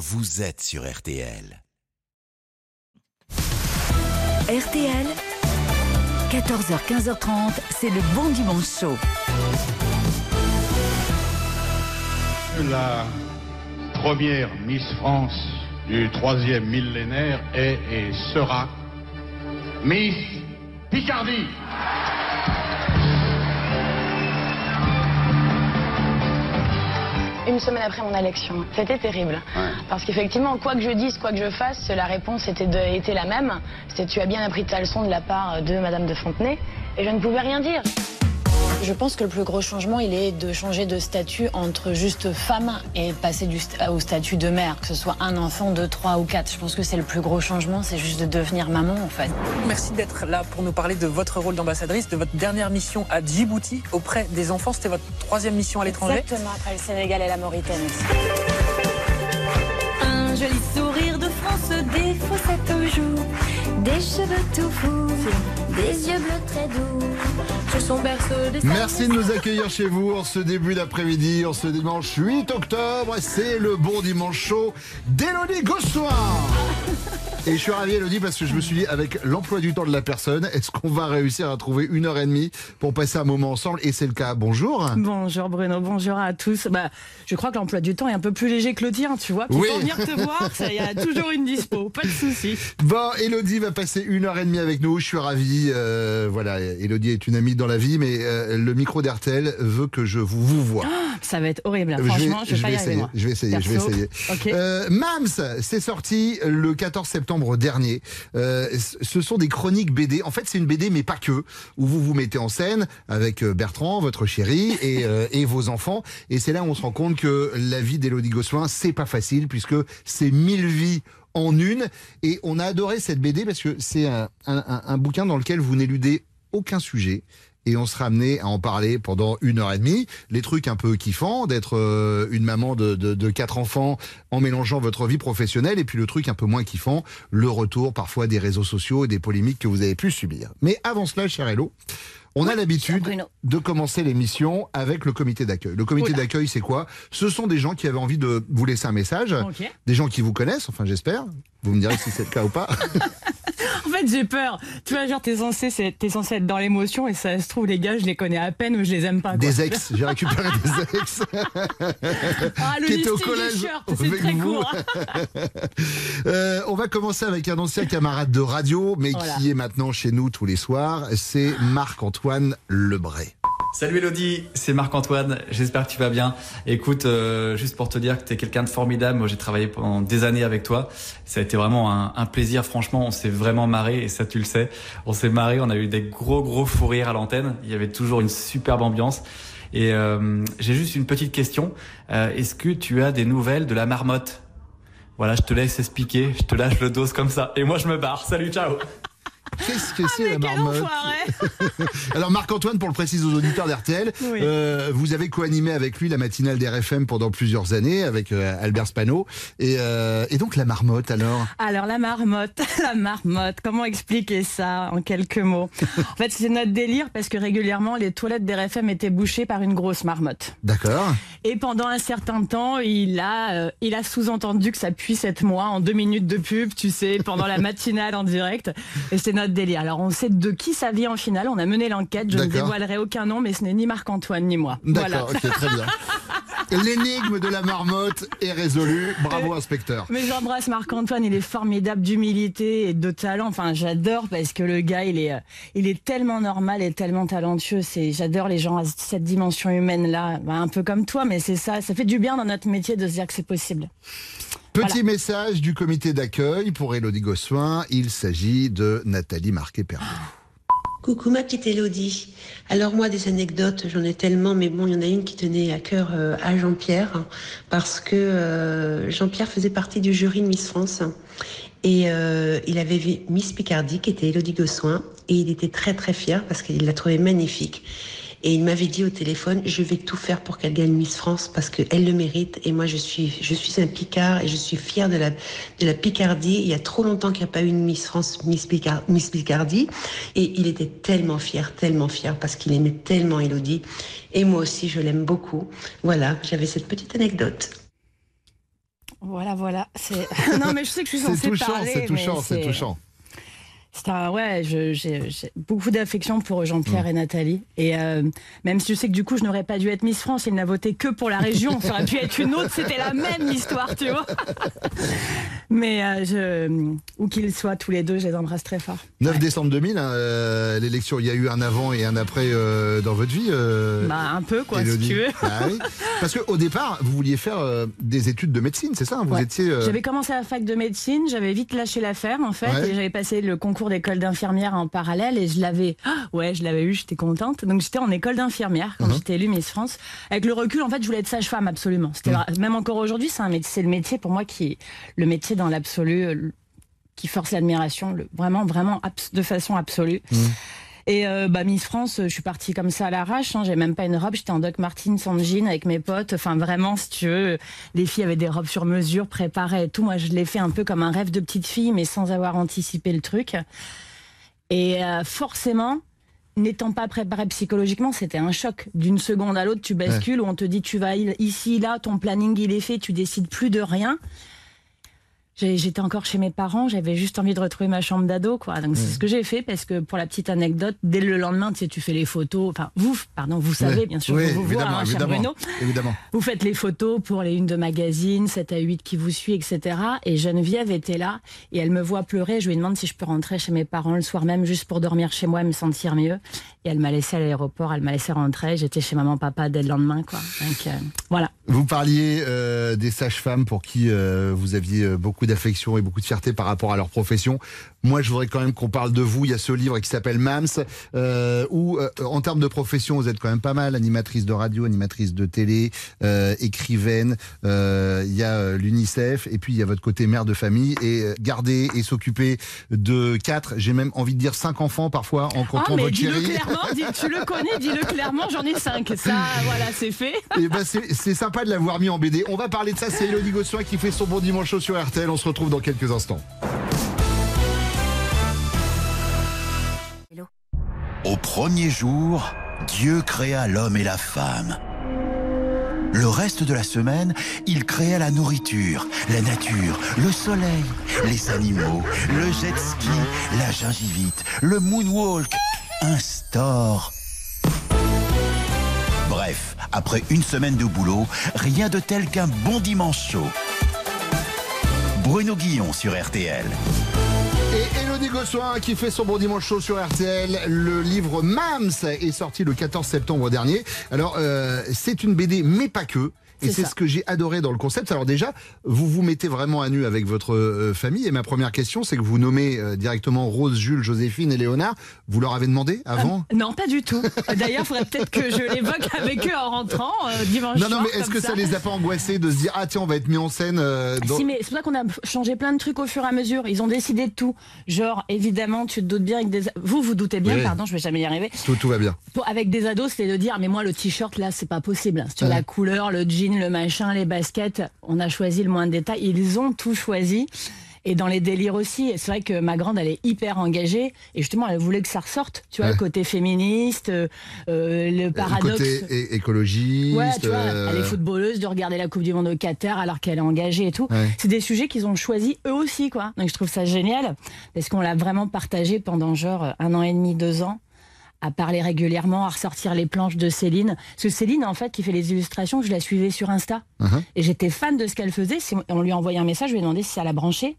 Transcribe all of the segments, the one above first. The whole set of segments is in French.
vous êtes sur RTL. RTL, 14h, 15h30, c'est le bon dimanche chaud. La première Miss France du troisième millénaire est et sera Miss Picardie. Une semaine après mon élection, c'était terrible. Parce qu'effectivement, quoi que je dise, quoi que je fasse, la réponse était, de- était la même. C'était tu as bien appris ta leçon de la part de Madame de Fontenay. Et je ne pouvais rien dire. Je pense que le plus gros changement, il est de changer de statut entre juste femme et passer du st- au statut de mère, que ce soit un enfant, deux, trois ou quatre. Je pense que c'est le plus gros changement, c'est juste de devenir maman en fait. Merci d'être là pour nous parler de votre rôle d'ambassadrice, de votre dernière mission à Djibouti auprès des enfants. C'était votre troisième mission à l'étranger. Exactement, après le Sénégal et la Mauritanie. Un joli sourire de France, joues, des cheveux tout fous, des yeux bleus très doux. De Merci de nous accueillir chez vous en ce début d'après-midi, en ce dimanche 8 octobre. C'est le bon dimanche chaud d'Élodie Gossoin. Et je suis ravi, Elodie, parce que je me suis dit, avec l'emploi du temps de la personne, est-ce qu'on va réussir à trouver une heure et demie pour passer un moment ensemble? Et c'est le cas. Bonjour. Bonjour Bruno, bonjour à tous. Bah, je crois que l'emploi du temps est un peu plus léger que le tien, tu vois. Oui. pour venir te voir, il y a toujours une dispo, pas de souci. Bon, Elodie va passer une heure et demie avec nous. Je suis ravi. euh, voilà, Elodie est une amie dans la vie, mais euh, le micro d'RTL veut que je vous, vous vois. Ça va être horrible. Je vais- Franchement, je vais, je essayer, je vais essayer, je vais essayer. Euh, Mams, c'est sorti le 14 septembre dernier. Euh, ce sont des chroniques BD. En fait, c'est une BD, mais pas que, où vous vous mettez en scène avec euh, Bertrand, votre chéri, et, et vos enfants. Et c'est là où on se rend compte que la vie d'Élodie Gossuin, c'est pas facile, puisque c'est mille vies en une. Et on a adoré cette BD parce que c'est un, un- un- un bouquin dans lequel vous n'éludez aucun sujet. Et on sera amené à en parler pendant une heure et demie. Les trucs un peu kiffants, d'être euh, une maman de, de, de quatre enfants en mélangeant votre vie professionnelle. Et puis le truc un peu moins kiffant, le retour parfois des réseaux sociaux et des polémiques que vous avez pu subir. Mais avant cela, cher Hello, on a l'habitude de commencer l'émission avec le comité d'accueil. Le comité d'accueil, c'est quoi? Ce sont des gens qui avaient envie de vous laisser un message, des gens qui vous connaissent, enfin j'espère. Vous me direz si c'est le cas ou pas. En fait, j'ai peur. Tu vois, genre, t'es censé, c'est- t'es censé être dans l'émotion et ça se trouve, les gars, je les connais à peine ou je les aime pas. quoi. Des ex, j'ai récupéré des ex. Ah, le qui étaient au collège c'est très vous. court. Euh, on va commencer avec un ancien camarade de radio, mais Voilà. qui est maintenant chez nous tous les soirs. C'est Marc-Antoine Lebray. Salut Elodie, c'est Marc-Antoine, j'espère que tu vas bien. Écoute, euh, juste pour te dire que tu es quelqu'un de formidable, moi j'ai travaillé pendant des années avec toi, ça a été vraiment un, un plaisir, franchement on s'est vraiment marré et ça tu le sais, on s'est marré, on a eu des gros gros fous rires à l'antenne, il y avait toujours une superbe ambiance. Et euh, j'ai juste une petite question, Euh, est-ce que tu as des nouvelles de la marmotte? Voilà, je te laisse expliquer, je te lâche le dos comme ça, et moi je me barre, salut, ciao Qu'est-ce que c'est Mais la marmotte Alors Marc-Antoine, pour le préciser aux auditeurs d'RTL, Oui. euh, vous avez co-animé avec lui la matinale d'RFM pendant plusieurs années avec euh, Albert Spano. Et, euh, et donc la marmotte alors? Alors la marmotte, la marmotte, comment expliquer ça en quelques mots? En fait, c'est notre délire parce que régulièrement les toilettes d'RFM étaient bouchées par une grosse marmotte. D'accord Et pendant un certain temps, il a, il a sous-entendu que ça puisse être moi en deux minutes de pub, tu sais, pendant la matinale en direct. Et c'est notre délire. Alors on sait de qui ça vient en finale. On a mené l'enquête. Je ne dévoilerai aucun nom, mais ce n'est ni Marc-Antoine ni moi. D'accord, Voilà. ok, très bien. L'énigme de la marmotte est résolue. Bravo, inspecteur. Mais j'embrasse Marc-Antoine, il est formidable d'humilité et de talent. Enfin, j'adore parce que le gars, il est, euh, il est tellement normal et tellement talentueux. C'est, j'adore les gens à cette dimension humaine-là. Bah, un peu comme toi, mais c'est ça. Ça fait du bien dans notre métier de se dire que c'est possible. Petit message du comité d'accueil pour Elodie Gossuin. Il s'agit de Nathalie Marquet-Pernaud. Coucou ma petite Elodie. Alors moi des anecdotes, j'en ai tellement, mais bon, il y en a une qui tenait à cœur euh, à Jean-Pierre, hein, parce que euh, Jean-Pierre faisait partie du jury de Miss France. Et euh, il avait vu Miss Picardie, qui était Elodie Gossuin, et il était très très fier parce qu'il l'a trouvée magnifique. Et il m'avait dit au téléphone, je vais tout faire pour qu'elle gagne Miss France parce qu'elle le mérite. Et moi, je suis, je suis un Picard et je suis fière de la, de la Picardie. Il y a trop longtemps qu'il n'y a pas eu une Miss France, Miss, Picard, Miss Picardie. Et il était tellement fier, tellement fier parce qu'il aimait tellement Elodie. Et moi aussi, je l'aime beaucoup. Voilà, j'avais cette petite anecdote. Voilà, voilà. C'est... non, mais je sais que je suis censée touchant, parler. c'est touchant, c'est touchant. Un, ouais, j'ai beaucoup d'affection pour Jean-Pierre Mm. et Nathalie. Et euh, même si je sais que du coup, je n'aurais pas dû être Miss France, il n'a voté que pour la région. Ça aurait pu être une autre, c'était la même histoire, tu vois. Mais euh, je, où qu'ils soient, tous les deux, je les embrasse très fort. 9 décembre 2000, hein, euh, l'élection, il y a eu un avant et un après euh, dans votre vie. Bah, un peu, quoi, si tu veux. Oui. Parce qu'au départ, vous vouliez faire des études de médecine, c'est ça hein Vous Ouais. étiez. J'avais commencé la fac de médecine, j'avais vite lâché l'affaire en fait, Ouais. et j'avais passé le concours d'école d'infirmière en parallèle et je l'avais, ah, ouais, je l'avais eu, j'étais contente. Donc j'étais en école d'infirmière quand Mhm. j'étais élue Miss France. Avec le recul, en fait, je voulais être sage-femme absolument. C'était Mhm. même encore aujourd'hui, c'est un métier, c'est le métier pour moi qui, le métier dans l'absolu, euh, qui force l'admiration, vraiment, vraiment, de façon absolue. Mhm. Et euh, bah, Miss France, je suis partie comme ça à l'arrache. Hein, J'avais même pas une robe. J'étais en Doc Martens sans jean avec mes potes. Enfin, vraiment, si tu veux, les filles avaient des robes sur mesure, préparées et tout. Moi, je l'ai fait un peu comme un rêve de petite fille, mais sans avoir anticipé le truc. Et euh, forcément, n'étant pas préparée psychologiquement, c'était un choc. D'une seconde à l'autre, tu bascules où on te dit tu vas ici, là, ton planning il est fait, tu décides plus de rien. J'étais encore chez mes parents, j'avais juste envie de retrouver ma chambre d'ado, quoi. Donc c'est ce que j'ai fait parce que pour la petite anecdote, dès le lendemain, tu sais, tu fais les photos. Enfin, vous, pardon, vous savez, bien sûr, Oui, vous, évidemment, voir, hein, cher évidemment, Bruno. évidemment. Vous faites les photos pour les unes de magazines, 7 à 8 qui vous suit, etc. Et Geneviève était là et elle me voit pleurer. Je lui demande si je peux rentrer chez mes parents le soir même juste pour dormir chez moi et me sentir mieux. Et elle m'a laissé à l'aéroport, elle m'a laissé rentrer. J'étais chez maman, papa dès le lendemain, quoi. Donc euh, voilà. Vous parliez euh, des sages-femmes pour qui euh, vous aviez beaucoup d'affection et beaucoup de fierté par rapport à leur profession. Moi, je voudrais quand même qu'on parle de vous. Il y a ce livre qui s'appelle Mams, euh, où, euh, en termes de profession, vous êtes quand même pas mal. Animatrice de radio, animatrice de télé, euh, écrivaine. euh, Il y a l'UNICEF et puis il y a votre côté mère de famille. Et garder et s'occuper de quatre, j'ai même envie de dire cinq enfants parfois en comptant Ah, mais votre dis-le clairement, dis- tu le connais, dis-le clairement, j'en ai 5. Ça, voilà, c'est fait. Et ben c'est c'est sympa de l'avoir mis en BD. On va parler de ça, c'est Elodie Gossuin qui fait son bon dimanche chaud sur RTL. On se retrouve dans quelques instants. Au premier jour, Dieu créa l'homme et la femme. Le reste de la semaine, il créa la nourriture, la nature, le soleil, les animaux, le jet ski, la gingivite, le moonwalk, un store. Bref, après une semaine de boulot, rien de tel qu'un bon dimanche chaud. Bruno Guillon sur RTL. Et Elodie Gossuin qui fait son bon dimanche chaud sur RTL. Le livre Mams est sorti le 14 septembre dernier. Alors, euh, c'est une BD, mais pas que. Et C'est c'est ça. ce que j'ai adoré dans le concept. Alors déjà, vous vous mettez vraiment à nu avec votre euh, famille. Et ma première question, c'est que vous nommez euh, directement Rose, Jules, Joséphine et Léonard. Vous leur avez demandé avant? Euh, non, pas du tout. D'ailleurs, il faudrait peut-être que je l'évoque avec eux en rentrant euh, dimanche Non, non, soir, mais est-ce que ça. les a pas angoissés de se dire ah tiens on va être mis en scène euh, dans- Si, mais c'est pour ça qu'on a changé plein de trucs au fur et à mesure. Ils ont décidé de tout. Genre, évidemment, tu te doutes bien avec des. Vous, vous doutez bien, Oui. pardon, je vais jamais y arriver. tout, tout va bien. Avec des ados, c'était de dire, mais moi, le t-shirt, là, c'est pas possible. Sur Ouais. la couleur, le jean, le machin, les baskets, on a choisi le moins de détails. Ils ont tout choisi. Et dans les délires aussi, c'est vrai que ma grande, elle est hyper engagée. Et justement, elle voulait que ça ressorte. Tu vois, Ouais. le côté féministe, euh, euh, le Le paradoxe. côté é- écologiste. Ouais, tu vois, euh, elle est footballeuse de regarder la Coupe du Monde au Qatar alors qu'elle est engagée et tout. Ouais. C'est des sujets qu'ils ont choisis eux aussi, quoi. Donc je trouve ça génial parce qu'on l'a vraiment partagé pendant genre un an et demi, deux ans à parler régulièrement, à ressortir les planches de Céline. Parce que Céline, en fait, qui fait les illustrations, je la suivais sur Insta. Mhm. Et j'étais fan de ce qu'elle faisait. On lui a envoyé un message, je lui ai demandé si ça la branchait.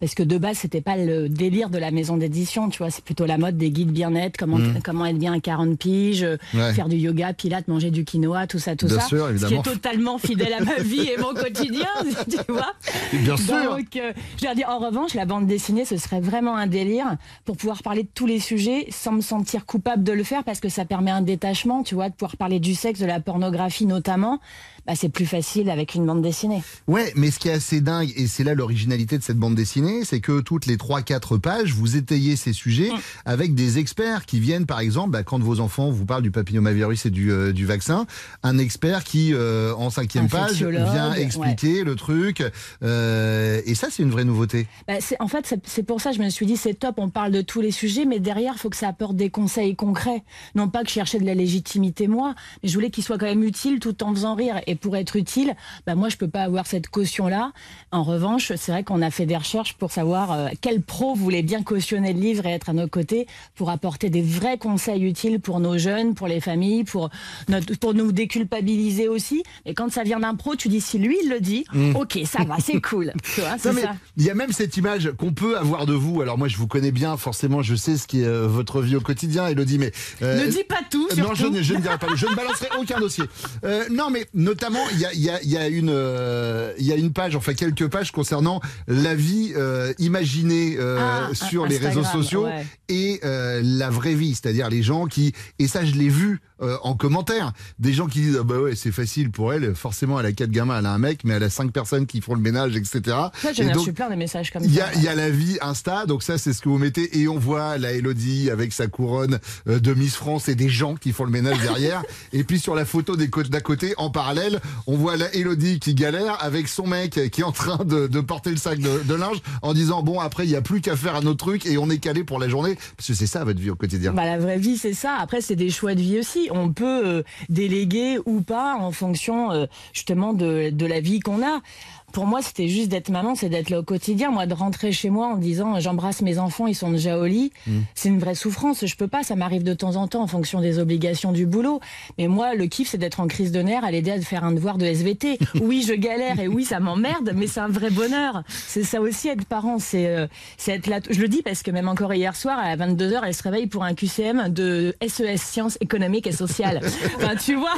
Parce que de base, c'était pas le délire de la maison d'édition, tu vois. C'est plutôt la mode des guides bien-être, comment, Mhm. comment être bien à 40 piges, Ouais. faire du yoga, pilates, manger du quinoa, tout ça, tout Bien ça. sûr, Ce qui est totalement fidèle à ma vie et mon quotidien, tu vois. Bien sûr. Donc, euh, je leur dis, en revanche, la bande dessinée, ce serait vraiment un délire pour pouvoir parler de tous les sujets sans me sentir coupable de le faire parce que ça permet un détachement, tu vois, de pouvoir parler du sexe, de la pornographie notamment. Bah, c'est plus facile avec une bande dessinée. Ouais, mais ce qui est assez dingue, et c'est là l'originalité de cette bande dessinée, c'est que toutes les 3-4 pages, vous étayez ces sujets Mm. avec des experts qui viennent, par exemple, bah, quand vos enfants vous parlent du papillomavirus et du, euh, du vaccin, un expert qui, euh, en cinquième page, vient expliquer le truc. euh, et ça, c'est une vraie nouveauté. Bah, en fait, c'est- pour ça que je me suis dit, c'est top, on parle de tous les sujets, mais derrière, il faut que ça apporte des conseils concrets. Non pas que je cherchais de la légitimité, moi, mais je voulais qu'il soit quand même utile tout en faisant rire. Et et pour être utile, bah moi je peux pas avoir cette caution-là. En revanche, c'est vrai qu'on a fait des recherches pour savoir euh, quel pro voulait bien cautionner le livre et être à nos côtés pour apporter des vrais conseils utiles pour nos jeunes, pour les familles, pour, notre, pour nous déculpabiliser aussi. Et quand ça vient d'un pro, tu dis si lui il le dit, Mm. ok, ça va, c'est cool. Il y a même cette image qu'on peut avoir de vous. Alors moi, je vous connais bien, forcément, je sais ce qui est euh, votre vie au quotidien, Elodie, mais... euh, Ne dis pas tout, Non, je, ne- je ne dirai pas. Je ne balancerai aucun dossier. Euh, non, mais notamment, il y a, il y a- y a une, euh, y a une page, enfin quelques pages concernant la vie euh, imaginée euh, Ah, sur les réseaux sociaux ouais. et euh, la vraie vie, c'est-à-dire les gens qui, et ça, je l'ai vu euh, en commentaire, des gens qui disent ah bah ouais, c'est facile pour elle. Forcément, elle a quatre gamins, elle a un mec, mais elle a cinq personnes qui font le ménage, etc. Ça, j'en ai reçu plein de messages comme il y, ça. a, il y a la vie Insta, donc ça c'est ce que vous mettez et on voit la Elodie avec sa couronne euh, de Miss France et des gens qui font le ménage derrière. et puis sur la photo des côtes d'à côté, en parallèle, on voit la Elodie qui galère avec son mec qui est en train de, de porter le sac de, de linge en disant bon après il y a plus qu'à faire à notre truc et on est calé pour la journée parce que c'est ça votre vie au quotidien. Bah, la vraie vie, c'est ça. Après, c'est des choix de vie aussi. On peut euh, déléguer ou pas en fonction euh, justement de, de la vie qu'on a. Pour moi, c'était juste d'être maman, c'est d'être là au quotidien. Moi, de rentrer chez moi en disant j'embrasse mes enfants, ils sont déjà au lit, Mm. c'est une vraie souffrance. Je peux pas, ça m'arrive de temps en temps en fonction des obligations du boulot. Mais moi, le kiff, c'est d'être en crise de nerfs, à l'aider à faire un devoir de SVT. oui, je galère et oui, ça m'emmerde, mais c'est un vrai bonheur. C'est ça aussi être parent, c'est euh, c'est être là. Je le dis parce que même encore hier soir, à 22h, elle se réveille pour un QCM de SES, Sciences économiques et sociales. enfin, tu vois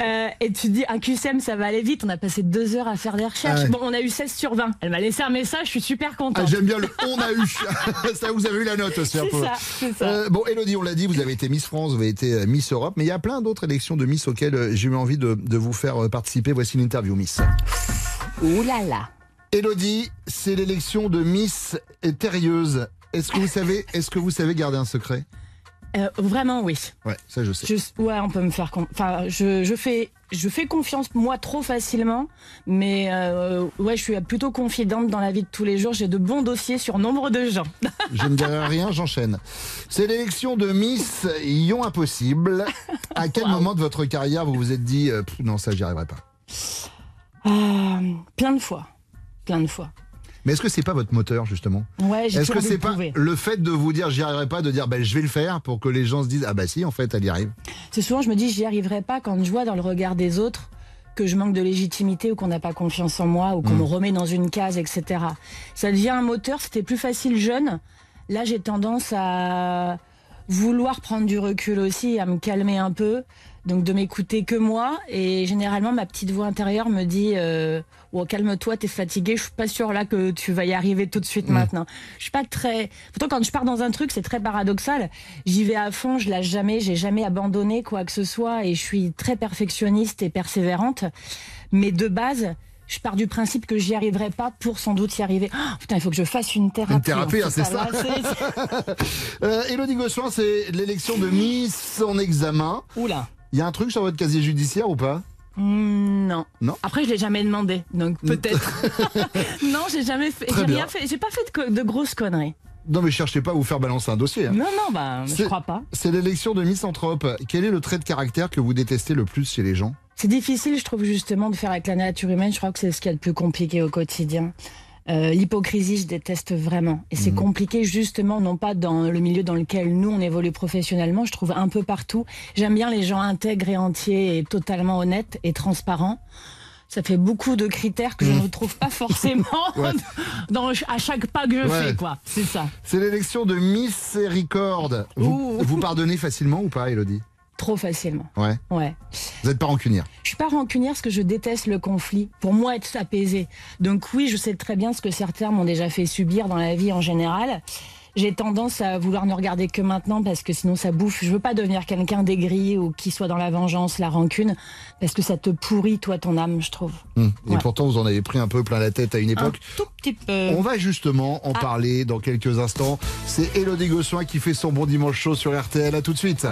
Euh, Et tu te dis, un QCM, ça va aller vite. On a passé deux heures à faire des recherches. Ah ouais. Bon, on a eu 16 sur 20. Elle m'a laissé un message, je suis super Ah, contente. J'aime bien le on a eu. ça, vous avez eu la note aussi un C'est peu. ça, c'est ça. Euh, bon, Elodie, on l'a dit, vous avez été Miss France, vous avez été euh, Miss Europe, mais il y a plein d'autres élections de Miss auxquelles euh, j'ai eu envie de, de vous faire euh, participer. Voici l'interview Miss. Ouh là là. Elodie, c'est l'élection de Miss Terrieuse. Est-ce que vous savez, est-ce que vous savez garder un secret? Euh, vraiment, oui. Ouais, ça je sais. Je- ouais, on peut me faire. Enfin, je, je fais, je fais confiance moi trop facilement, mais euh, ouais, je suis plutôt confidente dans la vie de tous les jours. J'ai de bons dossiers sur nombre de gens. Je ne dirai rien, j'enchaîne. C'est l'élection de Miss Ion Impossible. À quel moment de votre carrière vous vous êtes dit euh, non ça j'y arriverai pas? Plein de fois, plein de fois. Mais est-ce que c'est pas votre moteur justement Ouais, j'ai Est-ce que c'est pas le fait de vous dire j'y arriverai pas, de dire ben, je vais le faire pour que les gens se disent ah bah si en fait elle y arrive. C'est souvent, je me dis, j'y arriverai pas quand je vois dans le regard des autres que je manque de légitimité ou qu'on n'a pas confiance en moi ou qu'on Mm. me remet dans une case, etc. Ça devient un moteur. C'était plus facile jeune. Là, j'ai tendance à vouloir prendre du recul aussi, à me calmer un peu. Donc de m'écouter que moi. Et généralement, ma petite voix intérieure me dit euh, oh, calme-toi, t'es fatigué. Je suis pas sûre là que tu vas y arriver tout de suite Mm. maintenant. Je suis pas très. Pourtant, quand je pars dans un truc, c'est très paradoxal. J'y vais à fond, je lâche jamais, j'ai jamais abandonné quoi que ce soit, et je suis très perfectionniste et persévérante. Mais de base. Je pars du principe que j'y arriverai pas pour sans doute y arriver. Oh, putain, il faut que je fasse une thérapie. Une thérapie, hein, fait. c'est ça. Là, c'est- Euh, Elodie Gossuin, c'est l'élection de Miss en examen. Oula. Il y a un truc sur votre casier judiciaire ou pas Hmm, non. Non. Après, je l'ai jamais demandé, donc peut-être. non, j'ai jamais fait. J'ai rien fait. J'ai pas fait de, co- de grosses conneries. Non mais cherchez pas à vous faire balancer un dossier. hein. Non, non, bah, je C'est- crois pas. C'est l'élection de Miss Anthrope. Quel est le trait de caractère que vous détestez le plus chez les gens? C'est difficile, je trouve, justement, de faire avec la nature humaine. Je crois que c'est ce qu'il y a de plus compliqué au quotidien. Euh, L'hypocrisie, je déteste vraiment. Et c'est compliqué, justement, non pas dans le milieu dans lequel nous, on évolue professionnellement, je trouve un peu partout. J'aime bien les gens intègres et entiers et totalement honnêtes et transparents. Ça fait beaucoup de critères que je ne retrouve pas forcément Ouais. dans, à chaque pas que je Ouais. fais, quoi. C'est ça. C'est l'élection de Miséricorde. Vous, vous pardonnez facilement ou pas, Elodie? Trop facilement. Ouais. Ouais. Vous n'êtes pas rancunière. Je suis pas rancunière parce que je déteste le conflit. Pour moi, être apaisé. Donc oui, je sais très bien ce que certains m'ont déjà fait subir dans la vie en général. J'ai tendance à vouloir ne regarder que maintenant parce que sinon ça bouffe. Je veux pas devenir quelqu'un d'aigri ou qui soit dans la vengeance, la rancune, parce que ça te pourrit toi ton âme, je trouve. Hum. Et Ouais. pourtant, vous en avez pris un peu plein la tête à une Un époque. tout petit peu. On va justement en Ah. parler dans quelques instants. C'est Elodie Gossuin qui fait son bon dimanche chaud sur RTL. À tout de suite.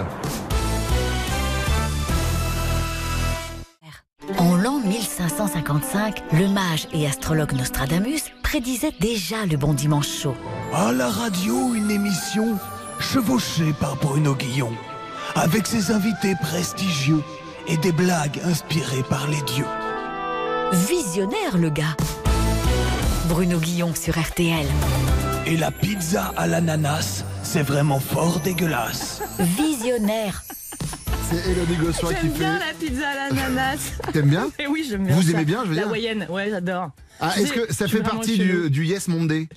1555, le mage et astrologue Nostradamus prédisait déjà le bon dimanche chaud. À la radio, une émission chevauchée par Bruno Guillon, avec ses invités prestigieux et des blagues inspirées par les dieux. Visionnaire, le gars. Bruno Guillon sur RTL. Et la pizza à l'ananas, c'est vraiment fort dégueulasse. Visionnaire. C'est Elodie Gossuin qui J'aime fait. bien la pizza à l'ananas. T'aimes bien Eh oui, j'aime bien. Vous ça. aimez bien, je veux La dire moyenne, ouais, j'adore. Ah, est-ce que ça fait partie du, du Yes Monday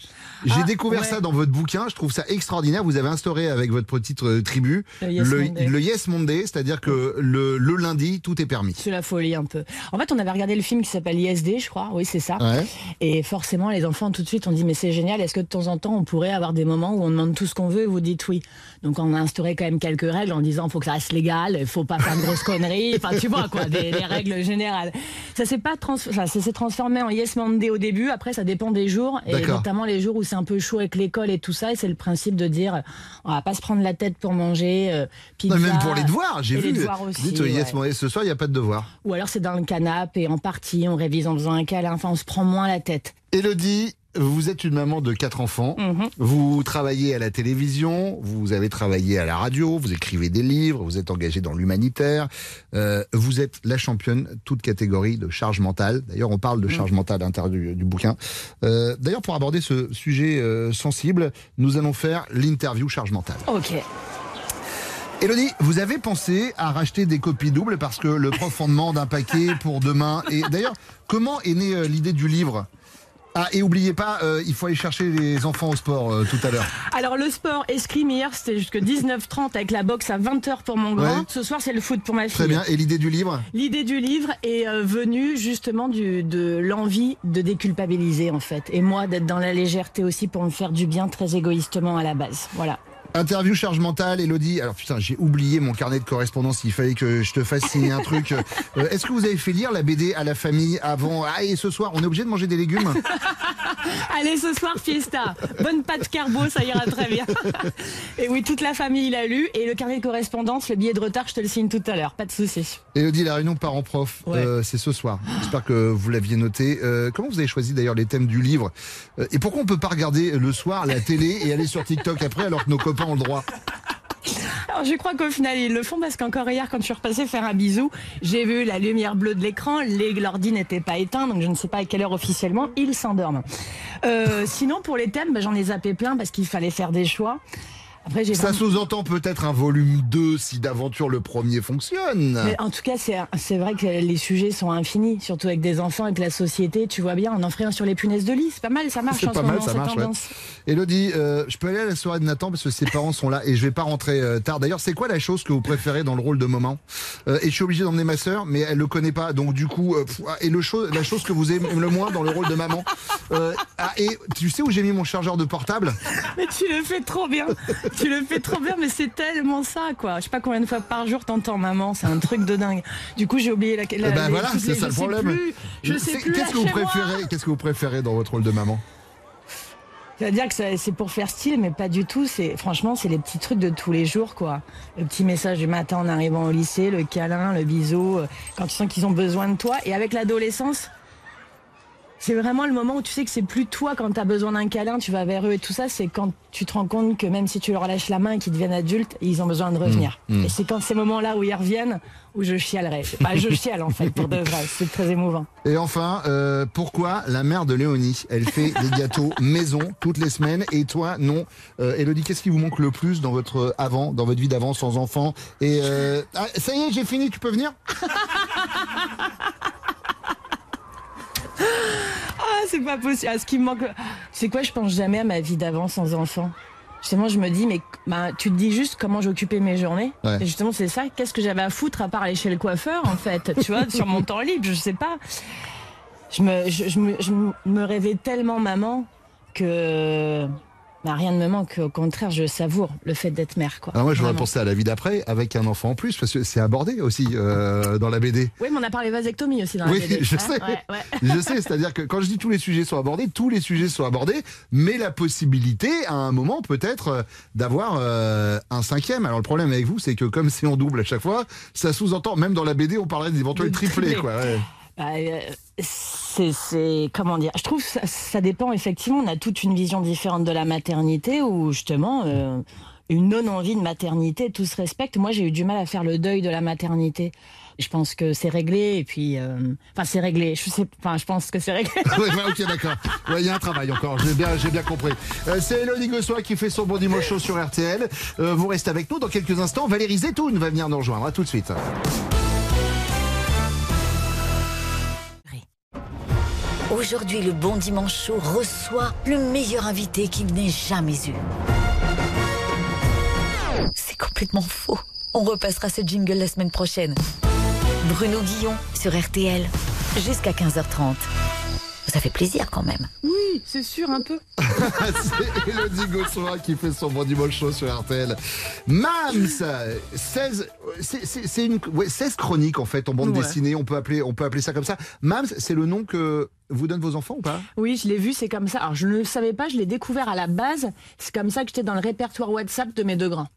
J'ai Ah, découvert ouais. ça dans votre bouquin, je trouve ça extraordinaire. Vous avez instauré avec votre petite euh, tribu Le Yes Monday. le Yes Monday, c'est-à-dire que le, le lundi, tout est permis. C'est la folie un peu. En fait, on avait regardé le film qui s'appelle ISD, je crois. Oui, c'est ça. Ouais. Et forcément, les enfants, tout de suite, on dit mais c'est génial. Est-ce que de temps en temps, on pourrait avoir des moments où on demande tout ce qu'on veut et vous dites oui? Donc, on a instauré quand même quelques règles en disant faut que ça reste légal, il faut pas faire de grosses conneries. Enfin, tu vois quoi, des, des règles générales. Ça s'est trans... enfin, ça s'est transformé en Yes Monday au début. Après, ça dépend des jours et notamment les jours où c'est un peu chaud avec l'école et tout ça. Et c'est le principe de dire on va pas se prendre la tête pour manger euh, pizza. Non, même pour les devoirs, j'ai et vu. Les devoirs aussi. Dites euh, Yes ouais. Monday, ce soir, il n'y a pas de devoir. Ou alors c'est dans le canapé, en partie, on révise en faisant un câlin, enfin on se prend moins la tête. Elodie, vous êtes une maman de quatre enfants. Mhm. Vous travaillez à la télévision, vous avez travaillé à la radio, vous écrivez des livres, vous êtes engagé dans l'humanitaire. Euh, vous êtes la championne toute catégorie de charge mentale. D'ailleurs, on parle de charge mentale à l'intérieur du, du bouquin. Euh, D'ailleurs, pour aborder ce sujet euh, sensible, nous allons faire l'interview charge mentale. Ok. Elodie, vous avez pensé à racheter des copies doubles parce que le prof en demande un paquet pour demain. Et d'ailleurs, comment est née l'idée du livre? Ah, et oubliez pas, euh, il faut aller chercher les enfants au sport euh, tout à l'heure. Alors le sport, escrime hier, c'était jusque 19h30 avec la boxe à 20h pour mon grand. Ouais. Ce soir c'est le foot pour ma fille. Très bien. Et l'idée du livre? L'idée du livre est euh, venue justement du, de l'envie de déculpabiliser en fait. Et moi d'être dans la légèreté aussi pour me faire du bien très égoïstement à la base. Voilà. Interview charge mentale, Elodie. Alors putain, j'ai oublié mon carnet de correspondance. Il fallait que je te fasse signer un truc. Euh, Est-ce que vous avez fait lire la BD à la famille avant? Ah, et ce soir, on est obligé de manger des légumes? Allez, ce soir, fiesta. Bonne pâte carbo, ça ira très bien. Et oui, toute la famille l'a lu. Et le carnet de correspondance, le billet de retard, je te le signe tout à l'heure. Pas de souci. Elodie, la réunion parents-prof, Ouais. euh, c'est ce soir. J'espère que vous l'aviez noté. Euh, comment vous avez choisi d'ailleurs les thèmes du livre? Et pourquoi on peut pas regarder le soir la télé et aller sur TikTok après alors que nos copains je crois qu'au final, ils le font parce qu'encore hier, quand je suis repassée faire un bisou, j'ai vu la lumière bleue de l'écran, l'ordi n'était pas éteint, donc je ne sais pas à quelle heure officiellement, ils s'endorment. Euh, sinon, pour les thèmes, bah, j'en ai zappé plein parce qu'il fallait faire des choix. Après, Ça vraiment- sous-entend peut-être un volume 2 si d'aventure le premier fonctionne. Mais en tout cas, c'est vrai que les sujets sont infinis, surtout avec des enfants, avec la société. Tu vois bien, on en ferait un sur les punaises de lit. C'est pas mal, ça marche C'est pas mal, ça marche. ouais. Elodie, euh, je peux aller à la soirée de Nathan parce que ses parents sont là et je vais pas rentrer euh, tard. D'ailleurs, c'est quoi la chose que vous préférez dans le rôle de maman? Euh, Et je suis obligé d'emmener ma sœur, mais elle le connaît pas. Donc du coup, pff, et le cho- la chose que vous aimez le moins dans le rôle de maman. Ah, et tu sais où j'ai mis mon chargeur de portable? Mais tu le fais trop bien. Tu le fais trop bien, mais c'est tellement ça, quoi. Je sais pas combien de fois par jour t'entends maman, c'est un truc de dingue. Du coup, j'ai oublié la. la Eh ben les- voilà, c'est ça le je sais problème. plus, je sais plus. Qu'est-ce que vous préférez Qu'est-ce que vous préférez dans votre rôle de maman? C'est-à-dire que c'est pour faire style, mais pas du tout. C'est franchement, c'est les petits trucs de tous les jours, quoi. Le petit message du matin en arrivant au lycée, le câlin, le bisou, euh, quand tu sens qu'ils ont besoin de toi. Et avec l'adolescence, c'est vraiment le moment où tu sais que c'est plus toi quand tu as besoin d'un câlin, tu vas vers eux et tout ça. C'est quand tu te rends compte que même si tu leur lâches la main et qu'ils deviennent adultes, ils ont besoin de revenir. Mmh, mmh. Et c'est quand ces moments-là où ils reviennent où je chialerai. Bah, je chiale en fait pour de vrai. C'est très émouvant. Et enfin, euh, pourquoi la mère de Léonie? Elle fait des gâteaux maison toutes les semaines et toi non. Euh, Elodie, qu'est-ce qui vous manque le plus dans votre avant, dans votre vie d'avant sans enfant? Et euh, ah, ça y est, j'ai fini. Tu peux venir? Ah, c'est pas possible. Ah, ce qui me manque. C'est quoi Je pense jamais à ma vie d'avant sans enfant. Justement, je me dis, mais bah, tu te dis juste comment j'occupais mes journées. Ouais. Et justement, c'est ça. Qu'est-ce que j'avais à foutre à part aller chez le coiffeur, en fait Tu vois, sur mon temps libre, je sais pas. Je me, je, je me, je me rêvais tellement maman que bah, rien ne me manque. Au contraire, je savoure le fait d'être mère. Quoi. Alors moi, je voudrais Vraiment. penser à la vie d'après avec un enfant en plus parce que c'est abordé aussi euh, dans la BD. Oui, mais on a parlé vasectomie aussi dans la Oui, BD, je hein. sais. Ouais, ouais. Je sais, c'est-à-dire que quand je dis tous les sujets sont abordés, tous les sujets sont abordés, mais la possibilité, à un moment, peut-être, euh, d'avoir euh, un cinquième. Alors le problème avec vous, c'est que comme c'est en double à chaque fois, ça sous-entend, même dans la BD, on parlerait d'éventuels triplés. quoi. ouais. Bah, euh, c'est, comment dire Je trouve ça, ça dépend effectivement. On a toute une vision différente de la maternité où justement. euh, une non-envie de maternité, tout se respecte. Moi, j'ai eu du mal à faire le deuil de la maternité. Je pense que c'est réglé et puis, euh, enfin, c'est réglé. Je pense que c'est réglé. oui, bah, ok, d'accord. Il y a un travail encore. J'ai bien, compris. C'est Elodie Gossois qui fait son bon dimanche sur RTL. Vous restez avec nous dans quelques instants. Valérie Zetoun va venir nous rejoindre. À tout de suite. Aujourd'hui, le Bon Dimanche Show reçoit le meilleur invité qu'il n'ait jamais eu. C'est complètement faux. On repassera ce jingle la semaine prochaine. Bruno Guillon sur RTL jusqu'à 15h30. Ça fait plaisir quand même. Oui, c'est sûr, un peu. c'est Elodie Gossois qui fait son bon dimanche show sur RTL. Mams 16, c'est- une, ouais, 16 chroniques en fait en bande Ouais. dessinée, on peut, appeler, on peut appeler ça comme ça. Mams, c'est le nom que vous donnent vos enfants ou pas? Oui, je l'ai vu, c'est comme ça. Alors, je ne le savais pas, je l'ai découvert à la base. C'est comme ça que j'étais dans le répertoire WhatsApp de mes deux grands.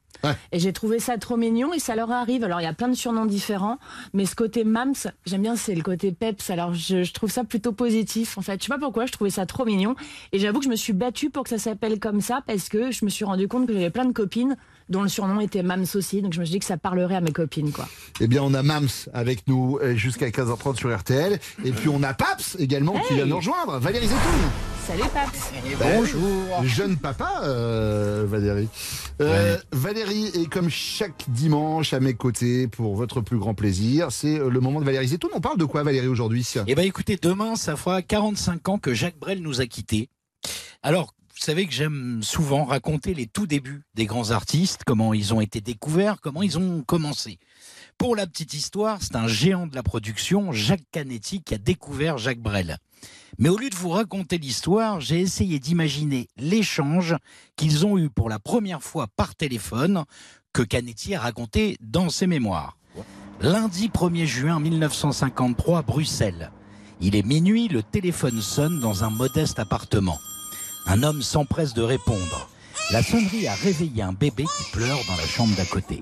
Et j'ai trouvé ça trop mignon et ça leur arrive. Alors, il y a plein de surnoms différents, mais ce côté Mams, j'aime bien, c'est le côté Peps. Alors, je, je trouve ça plutôt positif. En fait, je sais pas pourquoi, je trouvais ça trop mignon. Et j'avoue que je me suis battue pour que ça s'appelle comme ça parce que je me suis rendu compte que j'avais plein de copines dont le surnom était Mams aussi. Donc, je me suis dit que ça parlerait à mes copines, quoi. Eh bien, on a Mams avec nous euh, jusqu'à 15h30 sur RTL. Et puis, on a Paps également qui vient nous rejoindre. Valérie Zetoun. Salut, Paps. Bonjour. Jeune papa, euh, Valérie. Euh, Valérie est comme chaque dimanche à mes côtés pour votre plus grand plaisir. C'est euh, le moment de Valérie Zetoun. On parle de quoi, Valérie, aujourd'hui Eh ben écoutez, demain, ça fera 45 ans que Jacques Brel nous a quittés. Alors, vous savez que j'aime souvent raconter les tout débuts des grands artistes, comment ils ont été découverts, comment ils ont commencé. Pour la petite histoire, c'est un géant de la production, Jacques Canetti, qui a découvert Jacques Brel. Mais au lieu de vous raconter l'histoire, j'ai essayé d'imaginer l'échange qu'ils ont eu pour la première fois par téléphone que Canetti a raconté dans ses mémoires. Lundi 1er juin 1953, Bruxelles. Il est minuit, le téléphone sonne dans un modeste appartement. Un homme s'empresse de répondre. La sonnerie a réveillé un bébé qui pleure dans la chambre d'à côté.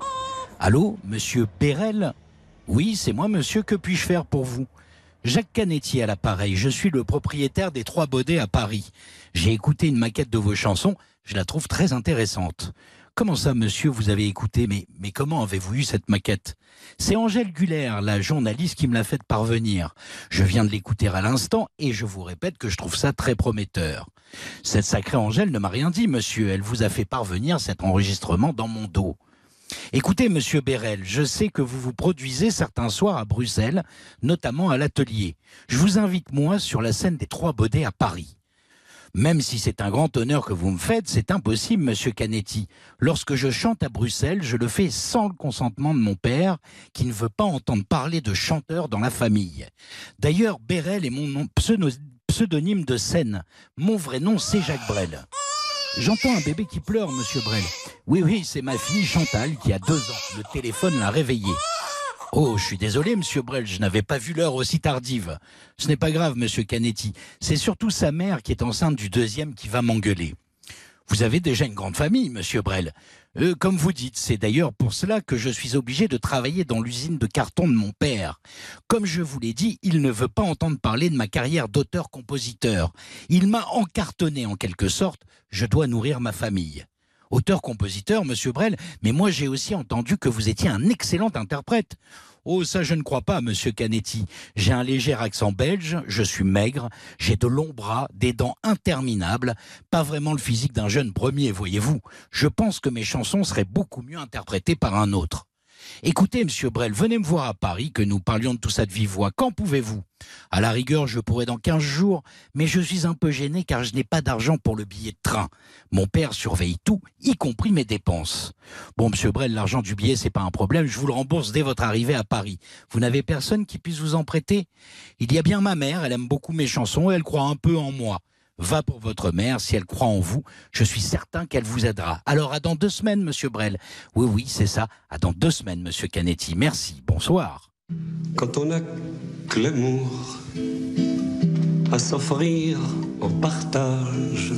Allô, monsieur Bérel Oui, c'est moi, monsieur, que puis-je faire pour vous? Jacques Canetti à l'appareil, je suis le propriétaire des Trois Baudets à Paris. J'ai écouté une maquette de vos chansons, je la trouve très intéressante. Comment ça, monsieur, vous avez écouté? Mais, mais comment avez-vous eu cette maquette? C'est Angèle Guller, la journaliste, qui me l'a fait parvenir. Je viens de l'écouter à l'instant et je vous répète que je trouve ça très prometteur. Cette sacrée Angèle ne m'a rien dit, monsieur. Elle vous a fait parvenir cet enregistrement dans mon dos. Écoutez, monsieur Bérel, je sais que vous vous produisez certains soirs à Bruxelles, notamment à l'atelier. Je vous invite, moi, sur la scène des Trois Baudets à Paris. Même si c'est un grand honneur que vous me faites, c'est impossible, monsieur Canetti. Lorsque je chante à Bruxelles, je le fais sans le consentement de mon père, qui ne veut pas entendre parler de chanteur dans la famille. D'ailleurs, Bérel est mon pseudonyme de scène. Mon vrai nom, c'est Jacques Brel. J'entends un bébé qui pleure, monsieur Brel. Oui, oui, c'est ma fille Chantal qui a deux ans. Le téléphone l'a réveillée. Oh, je suis désolé, monsieur Brel, je n'avais pas vu l'heure aussi tardive. Ce n'est pas grave, monsieur Canetti. C'est surtout sa mère qui est enceinte du deuxième qui va m'engueuler. Vous avez déjà une grande famille, monsieur Brel. Euh, comme vous dites, c'est d'ailleurs pour cela que je suis obligé de travailler dans l'usine de carton de mon père. Comme je vous l'ai dit, il ne veut pas entendre parler de ma carrière d'auteur-compositeur. Il m'a encartonné en quelque sorte. Je dois nourrir ma famille. Auteur-compositeur, monsieur Brel, mais moi j'ai aussi entendu que vous étiez un excellent interprète. Oh, ça je ne crois pas, monsieur Canetti. J'ai un léger accent belge, je suis maigre, j'ai de longs bras, des dents interminables, pas vraiment le physique d'un jeune premier, voyez-vous. Je pense que mes chansons seraient beaucoup mieux interprétées par un autre. Écoutez, monsieur Brel, venez me voir à Paris, que nous parlions de tout ça de vive voix. Quand pouvez-vous? À la rigueur, je pourrais dans 15 jours, mais je suis un peu gêné car je n'ai pas d'argent pour le billet de train. Mon père surveille tout, y compris mes dépenses. Bon, monsieur Brel, l'argent du billet, c'est pas un problème, je vous le rembourse dès votre arrivée à Paris. Vous n'avez personne qui puisse vous en prêter? Il y a bien ma mère, elle aime beaucoup mes chansons et elle croit un peu en moi. Va pour votre mère, si elle croit en vous, je suis certain qu'elle vous aidera. Alors à dans deux semaines, monsieur Brel. Oui, oui, c'est ça. À dans deux semaines, monsieur Canetti. Merci. Bonsoir. Quand on n'a que l'amour à s'offrir au partage,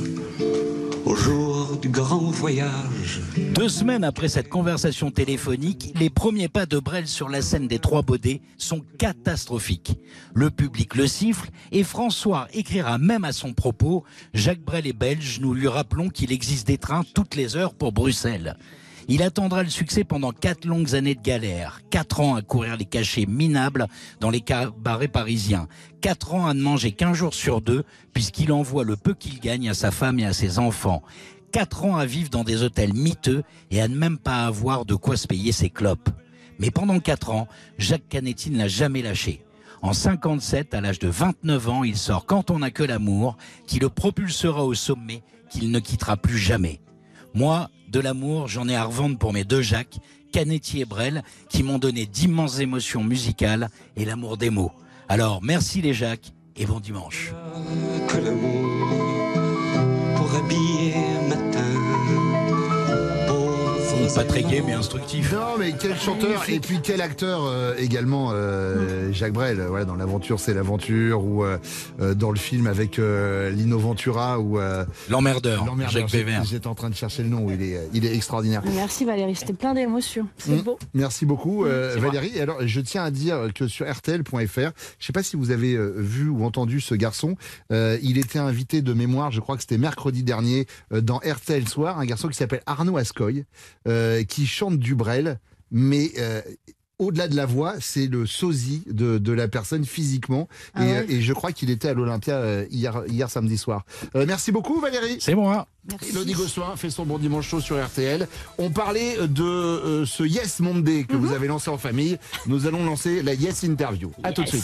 Deux semaines après cette conversation téléphonique, les premiers pas de Brel sur la scène des Trois Baudets sont catastrophiques. Le public le siffle et François écrira même à son propos Jacques Brel est belge, nous lui rappelons qu'il existe des trains toutes les heures pour Bruxelles. Il attendra le succès pendant quatre longues années de galère, quatre ans à courir les cachets minables dans les cabarets parisiens, quatre ans à ne manger qu'un jour sur deux, puisqu'il envoie le peu qu'il gagne à sa femme et à ses enfants. Quatre ans à vivre dans des hôtels miteux et à ne même pas avoir de quoi se payer ses clopes. Mais pendant quatre ans, Jacques Canetti ne l'a jamais lâché. En 57, à l'âge de 29 ans, il sort Quand on n'a que l'amour, qui le propulsera au sommet, qu'il ne quittera plus jamais. Moi, de l'amour, j'en ai à revendre pour mes deux Jacques, Canetti et Brel, qui m'ont donné d'immenses émotions musicales et l'amour des mots. Alors, merci les Jacques et bon dimanche. Pas très gai mais instructif. Non, mais quel chanteur et puis quel acteur euh, également, euh, Jacques Brel. Voilà, dans l'aventure, c'est l'aventure, ou euh, euh, dans le film avec euh, Lino Ventura ou euh, L'emmerdeur, Jacques Bévert. J'étais en train de chercher le nom. Il est, il est extraordinaire. Merci Valérie, c'était plein d'émotions. C'est Mm. beau. Merci beaucoup euh. Valérie. Et alors je tiens à dire que sur RTL.fr, je sais pas si vous avez euh, vu ou entendu ce garçon. Euh, il était invité de mémoire, je crois que c'était mercredi dernier euh, dans RTL Soir, un garçon qui s'appelle Arnaud Ascoy, euh, qui chante du Brel, mais euh, au-delà de la voix, c'est le sosie de, de la personne physiquement. Ah et, ouais euh, et je crois qu'il était à l'Olympia euh, hier, hier samedi soir. Euh, merci beaucoup Valérie. C'est moi. Elodie Gossuin fait son bon dimanche chaud sur RTL. On parlait de euh, ce Yes Monday que vous avez lancé en famille. Nous allons lancer la Yes Interview. À tout de suite.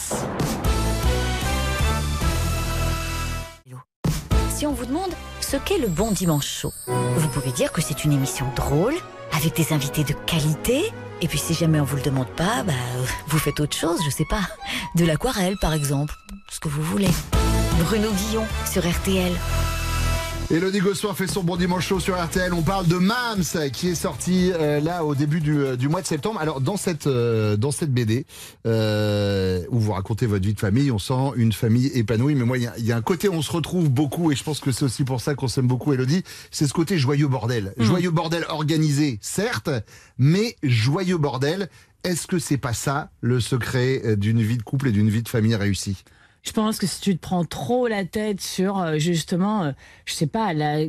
Si on vous demande ce qu'est le bon dimanche chaud, vous pouvez dire que c'est une émission drôle, avec des invités de qualité. Et puis si jamais on vous le demande pas, bah, euh, vous faites autre chose, je sais pas. De l'aquarelle par exemple, ce que vous voulez. Bruno Guillon sur RTL. Elodie Gossuin fait son bon dimanche chaud sur RTL. On parle de Mams qui est sorti euh, là au début du, euh, du mois de septembre. Alors dans cette euh, dans cette BD euh, où vous racontez votre vie de famille, on sent une famille épanouie. Mais moi, il y y, a un côté où on se retrouve beaucoup et je pense que c'est aussi pour ça qu'on s'aime beaucoup, Elodie. C'est ce côté joyeux bordel, joyeux bordel organisé, certes, mais joyeux bordel. Est-ce que c'est pas ça le secret euh, d'une vie de couple et d'une vie de famille réussie? Je pense que si tu te prends trop la tête sur euh, justement, euh, je sais pas, la,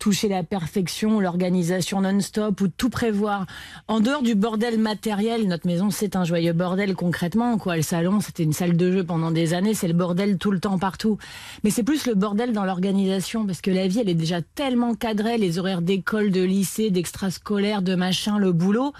toucher la perfection, l'organisation non-stop ou tout prévoir, en dehors du bordel matériel, notre maison c'est un joyeux bordel concrètement. Quoi, le salon c'était une salle de jeu pendant des années, c'est le bordel tout le temps partout. Mais c'est plus le bordel dans l'organisation parce que la vie elle est déjà tellement cadrée, les horaires d'école, de lycée, d'extrascolaire, de machin, le boulot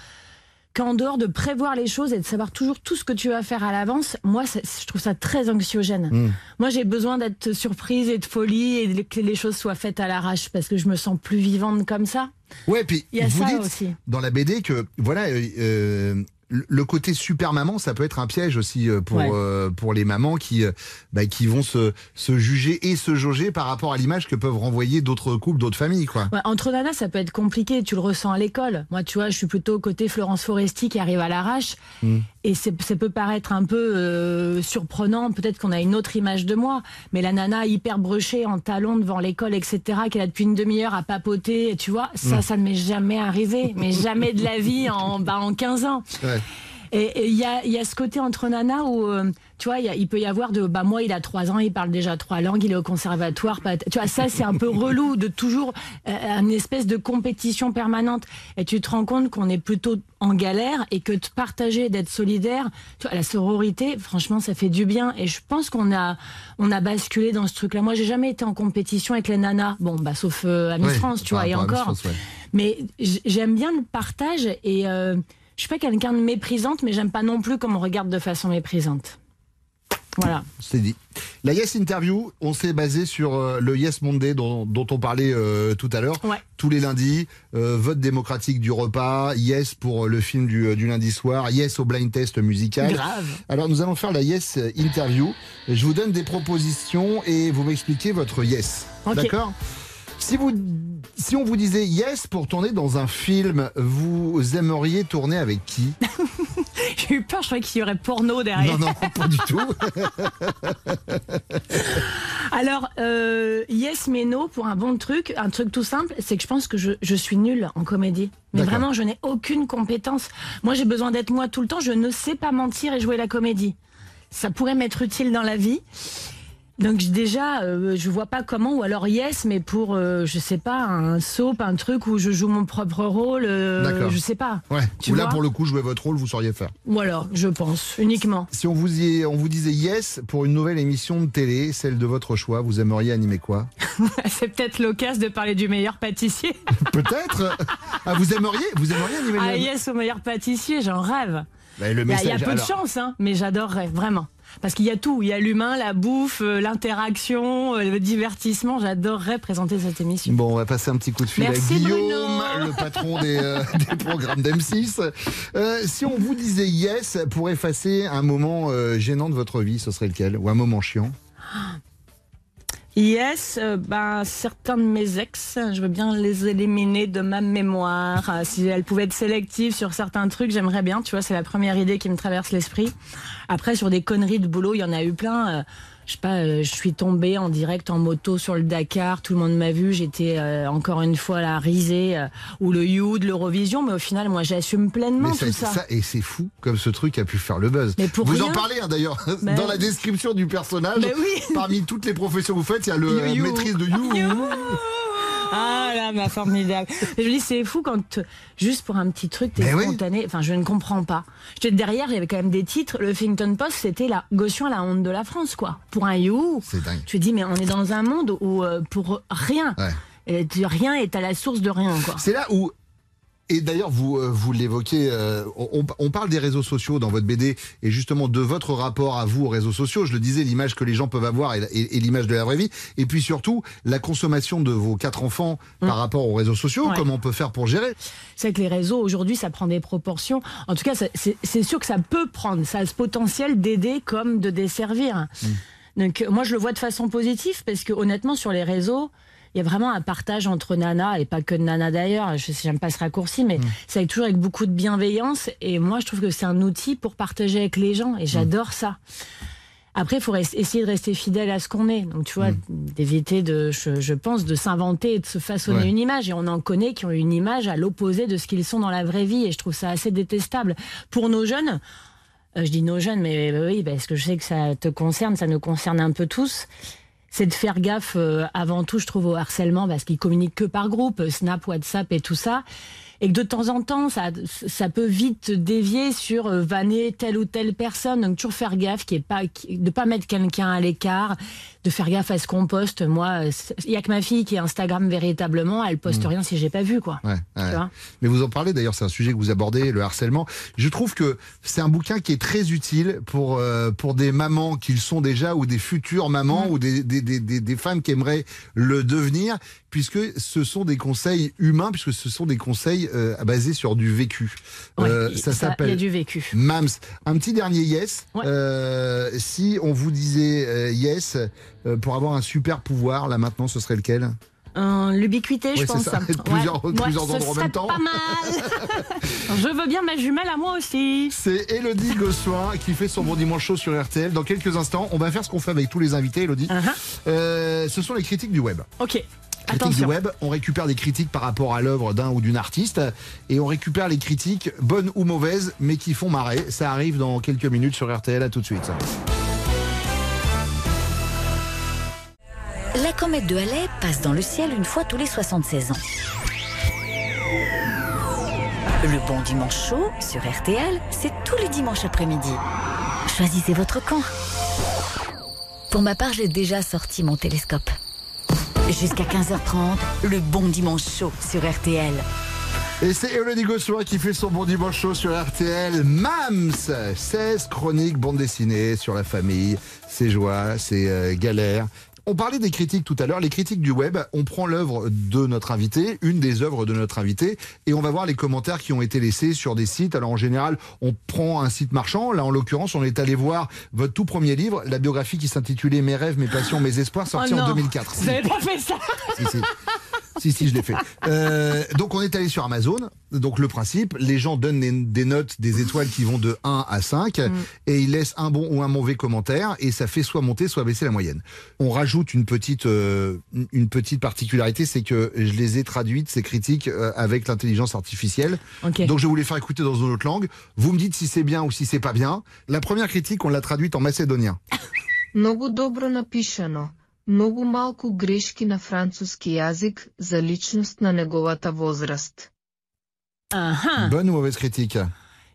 qu'en dehors de prévoir les choses et de savoir toujours tout ce que tu vas faire à l'avance, moi, je trouve ça très anxiogène. Mm. Moi, j'ai besoin d'être surprise et de folie et que les choses soient faites à l'arrache parce que je me sens plus vivante comme ça. Ouais, puis Il y a vous ça dites aussi. dans la BD que voilà, euh, euh, le côté super maman, ça peut être un piège aussi euh, pour Ouais. euh, pour les mamans qui euh, bah, qui vont se se juger et se jauger par rapport à l'image que peuvent renvoyer d'autres couples, d'autres familles, quoi. Ouais, entre nanas, ça peut être compliqué. Tu le ressens à l'école. Moi, tu vois, je suis plutôt côté Florence Foresti qui arrive à l'arrache. Mm. Et c'est- ça peut paraître un peu euh, surprenant. Peut-être qu'on a une autre image de moi. Mais la nana hyper brochée en talons devant l'école, etc., est là depuis une demi-heure à papoter, tu vois, ça, Mm. ça ne m'est jamais arrivé. Mais jamais de la vie en, bah, en 15 ans. Ouais. Et et il y a, il y a ce côté entre nanas où, euh, tu vois, il peut y avoir de, bah moi, il a trois ans, il parle déjà trois langues, il est au conservatoire. pas- Tu vois, ça, c'est un peu relou de toujours euh, une espèce de compétition permanente. Et tu te rends compte qu'on est plutôt en galère et que de partager, d'être solidaire, tu vois, la sororité, franchement, ça fait du bien. Et je pense qu'on a, on a basculé dans ce truc-là. Moi, j'ai jamais été en compétition avec les nanas. Bon, bah, sauf euh, à Miss Ouais, France, tu vois, et encore. France, ouais. Mais j'aime bien le partage et euh, je suis pas quelqu'un de méprisante, mais j'aime pas non plus qu'on me regarde de façon méprisante. Voilà. C'est dit. La Yes Interview, on s'est basé sur euh, le Yes Monday dont, dont on parlait euh, tout à l'heure. Ouais. Tous les lundis, euh, vote démocratique du repas, Yes pour le film du, du lundi soir, Yes au blind test musical. Grave. Alors nous allons faire la Yes Interview. Je vous donne des propositions et vous m'expliquez votre Yes. Ok. D'accord? Si, vous, si on vous disait yes pour tourner dans un film, vous aimeriez tourner avec qui? J'ai eu peur, je croyais qu'il y aurait porno derrière. Non, non, pas du tout. Alors, euh, yes mais no pour un bon truc, un truc tout simple, c'est que je pense que je, je suis nulle en comédie. Mais vraiment, je n'ai aucune compétence. Moi, j'ai besoin d'être moi tout le temps. Je ne sais pas mentir et jouer la comédie. Ça pourrait m'être utile dans la vie. Donc déjà, euh, je vois pas comment, ou alors yes, mais pour, euh, je sais pas, un soap, un truc où je joue mon propre rôle, euh, je sais pas. Ouais. Tu Ou là, pour le coup, jouer votre rôle, vous sauriez faire. Voilà, je pense, uniquement. Si on vous, y- on vous disait yes pour une nouvelle émission de télé, celle de votre choix, vous aimeriez animer quoi? C'est peut-être l'occasion de parler du meilleur pâtissier. Peut-être? Ah, vous aimeriez? Vous aimeriez animer Ah yes, au meilleur pâtissier, j'en rêve. Bah, le Il y a- y, peu de alors. chance, hein, mais j'adorerais, vraiment. Parce qu'il y a tout. Il y a l'humain, la bouffe, euh, l'interaction, euh, le divertissement. J'adorerais présenter cette émission. Bon, on va passer un petit coup de fil Merci, à Guillaume, Bruno. le patron des, euh, des programmes d'M6. Euh, si on vous disait yes pour effacer un moment euh, gênant de votre vie, ce serait lequel? Ou un moment chiant? Yes, euh, ben, certains de mes ex, je veux bien les éliminer de ma mémoire. Euh, si elles pouvaient être sélectives sur certains trucs, j'aimerais bien. Tu vois, c'est la première idée qui me traverse l'esprit. Après, sur des conneries de boulot, il y en a eu plein. Euh, je sais pas, euh, je suis tombée en direct en moto sur le Dakar, tout le monde m'a vu, j'étais euh, encore une fois là risée, euh, ou le You de l'Eurovision, mais au final, moi, j'assume pleinement Mais tout ça- ça. et c'est fou comme ce truc a pu faire le buzz. Mais pour vous rien. en parlez hein, d'ailleurs Ben- dans la description du personnage. Ben oui. Parmi toutes les professions que vous faites, il y a le You. maîtrise de you. Ah là, ma formidable. Je dis, c'est fou quand, juste pour un petit truc, t'es oui. spontané. Enfin, je ne comprends pas. J'étais derrière, il y avait quand même des titres. Le Huffington Post, c'était la Gaution à la honte de la France, quoi. Pour un You. C'est dingue. Tu te dis, mais on est dans un monde où, euh, pour rien, Ouais. et tu- rien est à la source de rien, quoi. C'est là où. Et d'ailleurs, vous, euh, vous l'évoquez, euh, on, on parle des réseaux sociaux dans votre BD et justement de votre rapport à vous aux réseaux sociaux. Je le disais, l'image que les gens peuvent avoir et, et- et l'image de la vraie vie. Et puis surtout, la consommation de vos quatre enfants par rapport aux réseaux sociaux. Mm. Ouais. Comment on peut faire pour gérer? C'est que les réseaux, aujourd'hui, ça prend des proportions. En tout cas, c'est sûr que ça peut prendre. Ça a ce potentiel d'aider comme de desservir. Donc, euh, moi, je le vois de façon positive parce que, honnêtement, sur les réseaux, il y a vraiment un partage entre nanas, et pas que de nanas d'ailleurs, je j'aime pas ce raccourci, mais ça est toujours avec beaucoup de bienveillance. Et moi, je trouve que c'est un outil pour partager avec les gens, et j'adore ça. Après, il faut essayer de rester fidèle à ce qu'on est. Donc, tu vois, d'éviter de, je, je pense, de s'inventer et de se façonner Ouais. une image. Et on en connaît qui ont une image à l'opposé de ce qu'ils sont dans la vraie vie. Et je trouve ça assez détestable. Pour nos jeunes, euh, je dis nos jeunes, mais euh, oui, parce que je sais que ça te concerne, ça nous concerne un peu tous. C'est de faire gaffe euh, avant tout, je trouve, au harcèlement, parce qu'ils communiquent que par groupe, euh, Snap, WhatsApp et tout ça. Et que de temps en temps, ça, ça peut vite dévier sur euh, vanner telle ou telle personne. Donc toujours faire gaffe, qui est pas, qui- de pas mettre quelqu'un à l'écart, de faire gaffe à ce qu'on poste. Moi, il y a que ma fille qui est Instagram véritablement, elle poste Mm. rien si j'ai pas vu, quoi. Ouais, Mais vous en parlez d'ailleurs, c'est un sujet que vous abordez, le harcèlement. Je trouve que c'est un bouquin qui est très utile pour euh, pour des mamans qu'ils sont déjà ou des futures mamans ou des, des, des, des, des femmes qui aimeraient le devenir, puisque ce sont des conseils humains, puisque ce sont des conseils euh, basés sur du vécu. Ouais, Euh, ça ça- s'appelle il y a du vécu. Mams. Un petit dernier yes. Euh, si on vous disait euh, yes euh, pour avoir un super pouvoir, là maintenant, ce serait lequel? Euh, L'ubiquité, je Ouais, pense. ça. Plusieurs- plusieurs ce endroits en même temps. Pas mal. je veux bien ma jumelle à moi aussi. C'est Elodie Gossuin qui fait son bon dimanche chaud sur RTL. Dans quelques instants, on va faire ce qu'on fait avec tous les invités, Elodie. Euh, ce sont les critiques du web. Ok. Attention. du web, on récupère des critiques par rapport à l'œuvre d'un ou d'une artiste et on récupère les critiques bonnes ou mauvaises mais qui font marrer. Ça arrive dans quelques minutes sur RTL. À tout de suite. La comète de Halley passe dans le ciel une fois tous les 76 ans. Le bon dimanche chaud sur RTL, c'est tous les dimanches après-midi. Choisissez votre camp. Pour ma part, j'ai déjà sorti mon télescope. Jusqu'à 15h30, le bon dimanche chaud sur RTL. Et c'est Elodie Gossuin qui fait son bon dimanche chaud sur RTL. Mams 16 chroniques bande dessinée sur la famille, ses joies, ses euh, galères. On parlait des critiques tout à l'heure, les critiques du web. On prend l'œuvre de notre invité, une des œuvres de notre invité, et on va voir les commentaires qui ont été laissés sur des sites. Alors en général, on prend un site marchand. Là, en l'occurrence, on est allé voir votre tout premier livre, la biographie qui s'intitulait Mes rêves, mes passions, mes espoirs, sorti Oh en non. 2004. Vous avez pas fait ça Si, si. Si, si, je l'ai fait. Euh, donc, on est allé sur Amazon. Donc, le principe, les gens donnent des, des notes, des étoiles qui vont de 1 à 5, et ils laissent un bon ou un mauvais commentaire, et ça fait soit monter, soit baisser la moyenne. On rajoute une petite, euh, une petite particularité, c'est que je les ai traduites, ces critiques, euh, avec l'intelligence artificielle. Donc, je vais vous les faire écouter dans une autre langue. Vous me dites si c'est bien ou si c'est pas bien. La première critique, on l'a traduite en macédonien. Много добро напишано. Много малко грешки на французски язик за личност на неговата възраст. Bonne ou mauvaise critique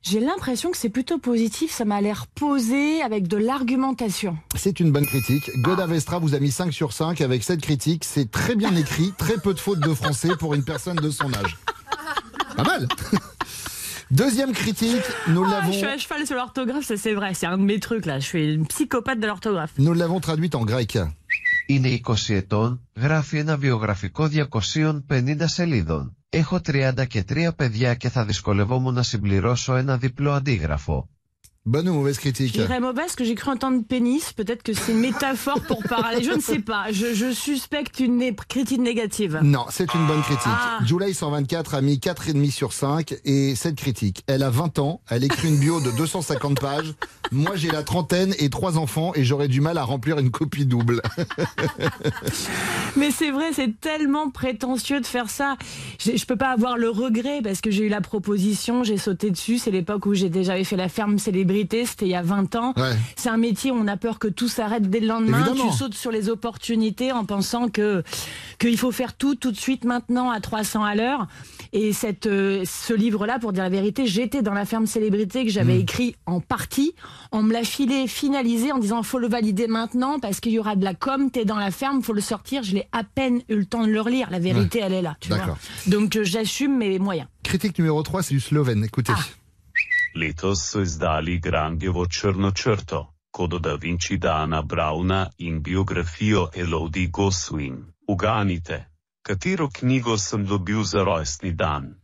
J'ai l'impression que c'est plutôt positif, ça m'a l'air posé avec de l'argumentation. C'est une bonne critique. Goda Vestra vous a mis 5 sur 5 avec cette critique. C'est très bien écrit, très peu de fautes de français pour une personne de son âge. Pas mal Deuxième critique, nous Ah, l'avons je suis à cheval sur l'orthographe, ça c'est vrai, c'est un de mes trucs là, je suis une psychopathe de l'orthographe. nous l'avons traduite en grec. Είναι 20 ετών, γράφει ένα βιογραφικό 250 σελίδων. Έχω 30 και 3 παιδιά και θα δυσκολευόμουν να συμπληρώσω ένα διπλό αντίγραφο. Bonne ou mauvaise critique Je dirais mauvaise parce que j'ai cru entendre pénis, peut-être que c'est une métaphore pour parler, je ne sais pas, je, je suspecte une né- critique négative. Non, c'est une bonne critique. Ah. July 124 a mis 4,5 sur 5 et cette critique, elle a 20 ans, elle écrit une bio de 250 pages. Moi, j'ai la trentaine et trois enfants et j'aurais du mal à remplir une copie double. Mais c'est vrai, c'est tellement prétentieux de faire ça. Je, je peux pas avoir le regret parce que j'ai eu la proposition, j'ai sauté dessus. C'est l'époque où j'ai déjà fait la ferme célébrité, c'était il y a 20 ans. Ouais. C'est un métier où on a peur que tout s'arrête dès le lendemain. Évidemment. Tu sautes sur les opportunités en pensant que qu'il faut faire tout tout de suite maintenant à 300 à l'heure. Et cette, euh, ce livre-là, pour dire la vérité, j'étais dans la ferme célébrité que j'avais Hmm. écrit en partie. On me l'a filé, finalisé en disant faut le valider maintenant parce qu'il y aura de la com. T'es dans la ferme, faut le sortir. Je l'ai à peine eu le temps de le relire. La vérité, Ouais. elle est là. Tu vois. D'accord. Donc euh, j'assume mes moyens. Critique numéro 3, c'est du slovène. Écoutez. Letos so izdali Grangevo črno črto, kodo da Vinci Dana Brauna in biografijo Elodie Goswin. Uganite, katero knjigo sem dobil za rojstni dan?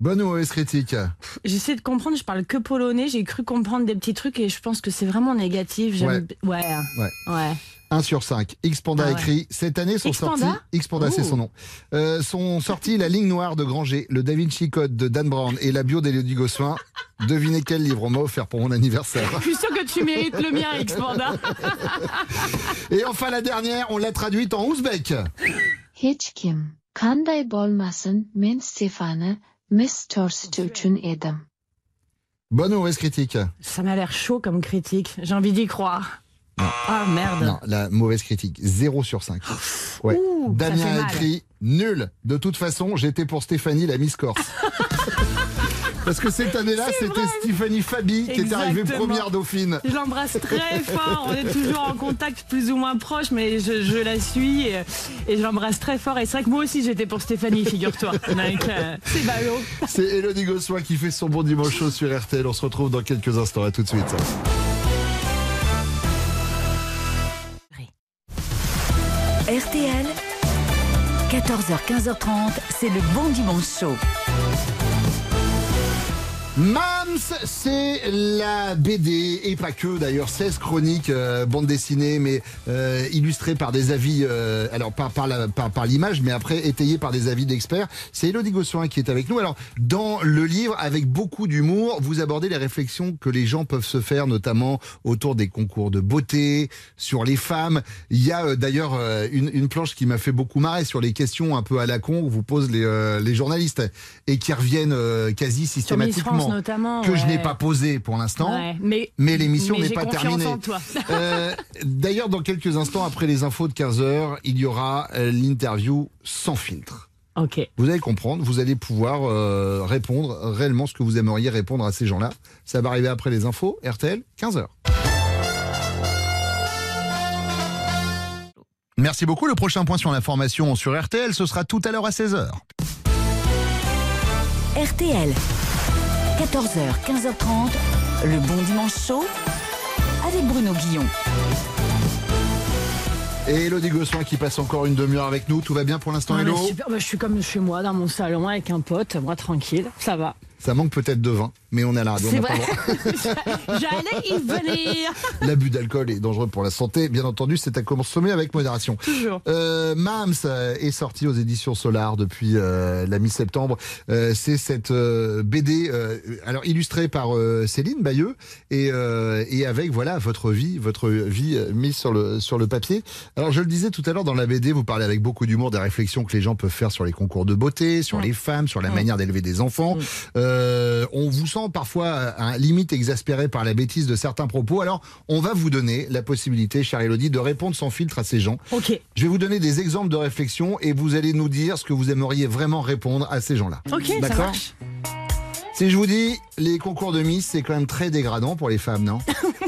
Bonne ou mauvaise critique J'essaie de comprendre. Je parle que polonais. J'ai cru comprendre des petits trucs et je pense que c'est vraiment négatif. J'aime- Ouais. Ouais. Ouais. 1 sur 5. Xpanda Ah ouais. écrit Cette année sont Xpanda sortis. Xpanda, c'est son nom. Euh, sont sortis La ligne noire de Granger, Le Da Vinci Code de Dan Brown et la bio d'Elodie Gossuin. Devinez quel livre on m'a offert pour mon anniversaire. Je suis sûre que tu mérites le mien, Xpanda. Et enfin, la dernière, on l'a traduite en ouzbek. Hiç kim, kanday bolmasın men Stefane. Bonne ou mauvaise critique? Ça m'a l'air chaud comme critique. J'ai envie d'y croire. Ah merde. Non, la mauvaise critique. 0 sur 5. Ouais. Ouh, ça Damien a écrit Nul. De toute façon, j'étais pour Stéphanie, la Miss Corse. Parce que cette année-là, c'était Stéphanie Fabi qui est arrivée première dauphine. Je l'embrasse très fort. On est toujours en contact plus ou moins proche, mais je, je la suis et, et je l'embrasse très fort. Et c'est vrai que moi aussi j'étais pour Stéphanie, figure-toi. Euh, c'est ballot. C'est Elodie Gossoin qui fait son bon dimanche chaud sur RTL. On se retrouve dans quelques instants. À tout de suite. RTL, 14h-15h30, c'est le bon dimanche chaud. Mams, c'est la BD, et pas que d'ailleurs, 16 chroniques, euh, bande dessinée, mais euh, illustrées par des avis, euh, alors pas par la- par, par l'image, mais après étayées par des avis d'experts. C'est Elodie Gossuin qui est avec nous. Alors, dans le livre, avec beaucoup d'humour, vous abordez les réflexions que les gens peuvent se faire, notamment autour des concours de beauté, sur les femmes. Il y a euh, d'ailleurs euh, une, une planche qui m'a fait beaucoup marrer sur les questions un peu à la con que vous posent les, euh, les journalistes et qui reviennent euh, quasi Sur Miss systématiquement France notamment. Que je n'ai pas posé pour l'instant. Ouais, mais Mais l'émission n'est pas terminée. Euh, D'ailleurs, dans quelques instants, après les infos de 15h, il y aura euh, l'interview sans filtre. Ok. Vous allez comprendre, vous allez pouvoir euh, répondre réellement ce que vous aimeriez répondre à ces gens-là. Ça va arriver après les infos, RTL, 15h. Merci beaucoup. Le prochain point sur l'information sur RTL, ce sera tout à l'heure à 16h. RTL, 14h, 15h30, le bon dimanche chaud avec Bruno Guillon. Et Elodie Gossuin qui passe encore une demi-heure avec nous. Tout va bien pour l'instant, Ah, super. Bah, je suis comme chez moi dans mon salon avec un pote, moi tranquille, ça va. Ça manque peut-être de vin, mais on est à la radio. C'est vrai. J'allais y venir. L'abus d'alcool est dangereux pour la santé. Bien entendu, c'est à consommer avec modération. Toujours. Euh, Mams euh, est sorti aux éditions Solar depuis euh, la mi-septembre. Euh, c'est cette BD, alors illustrée par Céline Bayeux et, et avec voilà votre vie, votre vie mise sur le sur le papier. Alors je le disais tout à l'heure dans la BD, vous parlez avec beaucoup d'humour des réflexions que les gens peuvent faire sur les concours de beauté, sur les femmes, sur la manière d'élever des enfants. Euh, on vous sent parfois un limite exaspéré par la bêtise de certains propos, alors on va vous donner la possibilité, chère Elodie, de répondre sans filtre à ces gens. Ok. Je vais vous donner des exemples de réflexion et vous allez nous dire ce que vous aimeriez vraiment répondre à ces gens-là. Ok, ça marche. Si je vous dis les concours de Miss, c'est quand même très dégradant pour les femmes, non?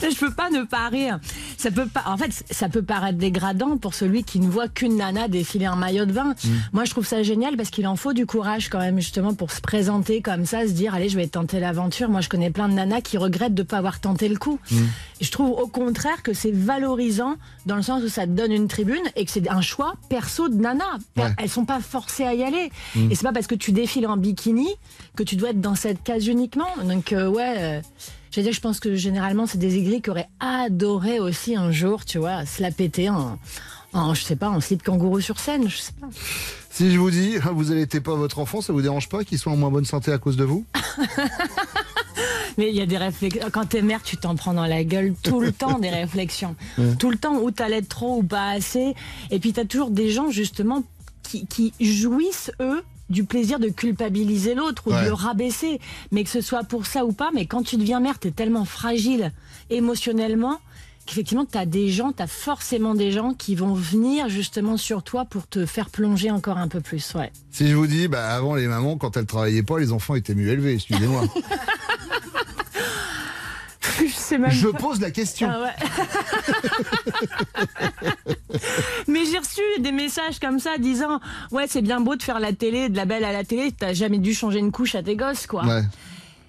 je peux pas ne pas rire. Ça peut pas. En fait, ça peut paraître dégradant pour celui qui ne voit qu'une nana défiler en maillot de bain. Mm. Moi, je trouve ça génial parce qu'il en faut du courage quand même justement pour se présenter comme ça, se dire allez, je vais tenter l'aventure. Moi, je connais plein de nanas qui regrettent de pas avoir tenté le coup. Mm. Je trouve au contraire que c'est valorisant dans le sens où ça te donne une tribune et que c'est un choix perso de nana. Ouais. Elles sont pas forcées à y aller. Mm. Et c'est pas parce que tu défiles en bikini que tu dois être dans cette case uniquement. Donc euh, ouais. euh, je veux dire, je pense que généralement, c'est des aigris qui auraient adoré aussi un jour, tu vois, se la péter en, en je sais pas, en slip kangourou sur scène, je sais pas. Si je vous dis, ah, vous allaitez pas votre enfant, ça vous dérange pas qu'il soit en moins bonne santé à cause de vous? Mais il y a des réflexions. Quand t'es mère, tu t'en prends dans la gueule tout le temps des réflexions. Ouais. Tout le temps où t'allais trop ou pas assez. Et puis t'as toujours des gens, justement, qui, qui jouissent, eux, du plaisir de culpabiliser l'autre ou Ouais. de le rabaisser. Mais que ce soit pour ça ou pas, mais quand tu deviens mère, t'es tellement fragile émotionnellement qu'effectivement, t'as des gens, t'as forcément des gens qui vont venir justement sur toi pour te faire plonger encore un peu plus. Ouais. Si je vous dis, bah, avant les mamans, quand elles travaillaient pas, les enfants étaient mieux élevés, excusez-moi. Je sais même Je pas. pose la question. Ah ouais. Mais j'ai reçu des messages comme ça disant ouais c'est bien beau de faire la télé, de la belle à la télé, t'as jamais dû changer une couche à tes gosses quoi. Ouais.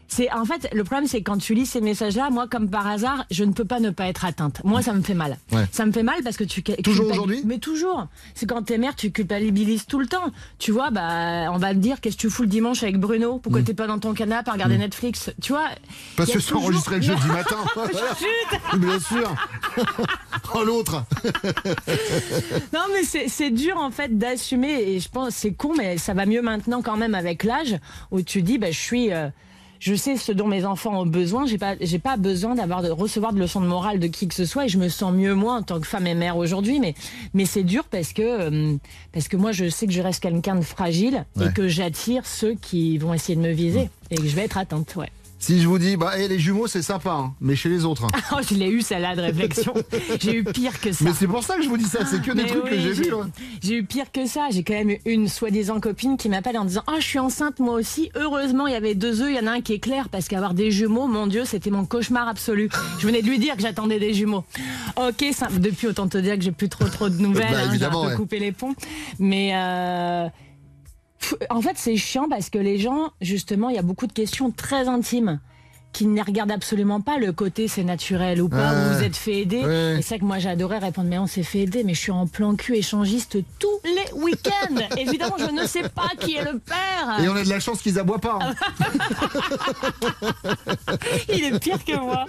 C'est en fait le problème c'est que quand tu lis ces messages-là, moi comme par hasard, je ne peux pas ne pas être atteinte. Moi ça me fait mal. Ouais. Ça me fait mal parce que tu Toujours aujourd'hui Mais toujours. C'est quand t'es mère, tu culpabilises tout le temps. Tu vois, bah on va te dire qu'est-ce que tu fous le dimanche avec Bruno Pourquoi t'es pas dans ton canapé à regarder Netflix? Tu vois Mm. Parce que c'est toujours- enregistré le jeudi matin. Chut Bien sûr. oh l'autre. Non, mais c'est c'est dur en fait d'assumer et je pense c'est con, mais ça va mieux maintenant quand même avec l'âge où tu dis bah je suis. euh, je sais ce dont mes enfants ont besoin. J'ai pas, j'ai pas besoin d'avoir de recevoir de leçons de morale de qui que ce soit et je me sens mieux moi en tant que femme et mère aujourd'hui. Mais, mais c'est dur parce que, euh, parce que moi je sais que je reste quelqu'un de fragile Ouais. et que j'attire ceux qui vont essayer de me viser et que je vais être atteinte. Ouais. Si je vous dis, bah, eh, les jumeaux, c'est sympa, hein, mais chez les autres. hein. Oh, je l'ai eu celle-là de réflexion. j'ai eu pire que ça. Mais c'est pour ça que je vous dis ça, c'est que des Mais trucs que j'ai vus. hein. J'ai eu pire que ça. J'ai quand même eu une soi-disant copine qui m'appelle en disant Ah, je suis enceinte moi aussi. Heureusement, il y avait deux œufs. Il y en a un qui est clair parce qu'avoir des jumeaux, mon Dieu, c'était mon cauchemar absolu. Je venais de lui dire que j'attendais des jumeaux. Ok, ça, depuis, autant te dire que j'ai plus trop trop de nouvelles. Bah, hein, j'ai un peu ouais. coupé les ponts. Mais. euh, En fait, c'est chiant parce que les gens, justement, il y a beaucoup de questions très intimes qui ne les regardent absolument pas le côté c'est naturel ou pas, Ouais. ou vous êtes fait aider. Ouais. Et c'est ça que moi j'adorais répondre, mais on s'est fait aider, mais je suis en plan cul échangiste tous les week-ends. Évidemment, je ne sais pas qui est le père. Et on a de la chance qu'ils aboient pas. hein. Il est pire que moi.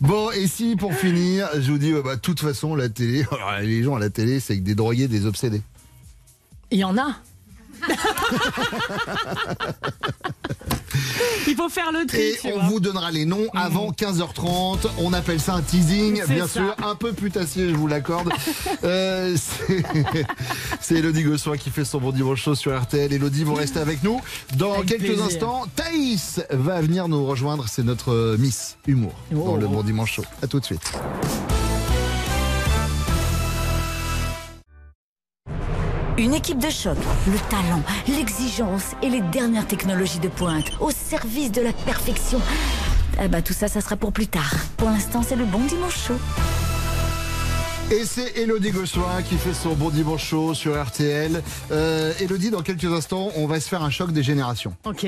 Bon, et si pour finir, je vous dis, euh, bah, de toute façon, la télé, les gens à la télé, c'est que des drogués, des obsédés. Il y en a. Il faut faire le tri, Et tu on vois. vous donnera les noms avant 15h30. On appelle ça un teasing, bien ça. sûr, un peu putassier, je vous l'accorde. Euh, c'est- Elodie Gossoin qui fait son bon dimanche chaud sur RTL. Elodie, vous restez avec nous. Dans Avec quelques plaisir. instants, Thaïs va venir nous rejoindre. C'est notre euh, Miss Humour dans Oh. le bon dimanche chaud. À tout de suite. Une équipe de choc, le talent, l'exigence et les dernières technologies de pointe au service de la perfection. Ah bah tout ça, ça sera pour plus tard. Pour l'instant, c'est le bon dimanche chaud. Et c'est Elodie Gossoin qui fait son bon dimanche chaud sur RTL. Euh, Elodie, dans quelques instants, on va se faire un choc des générations. Ok,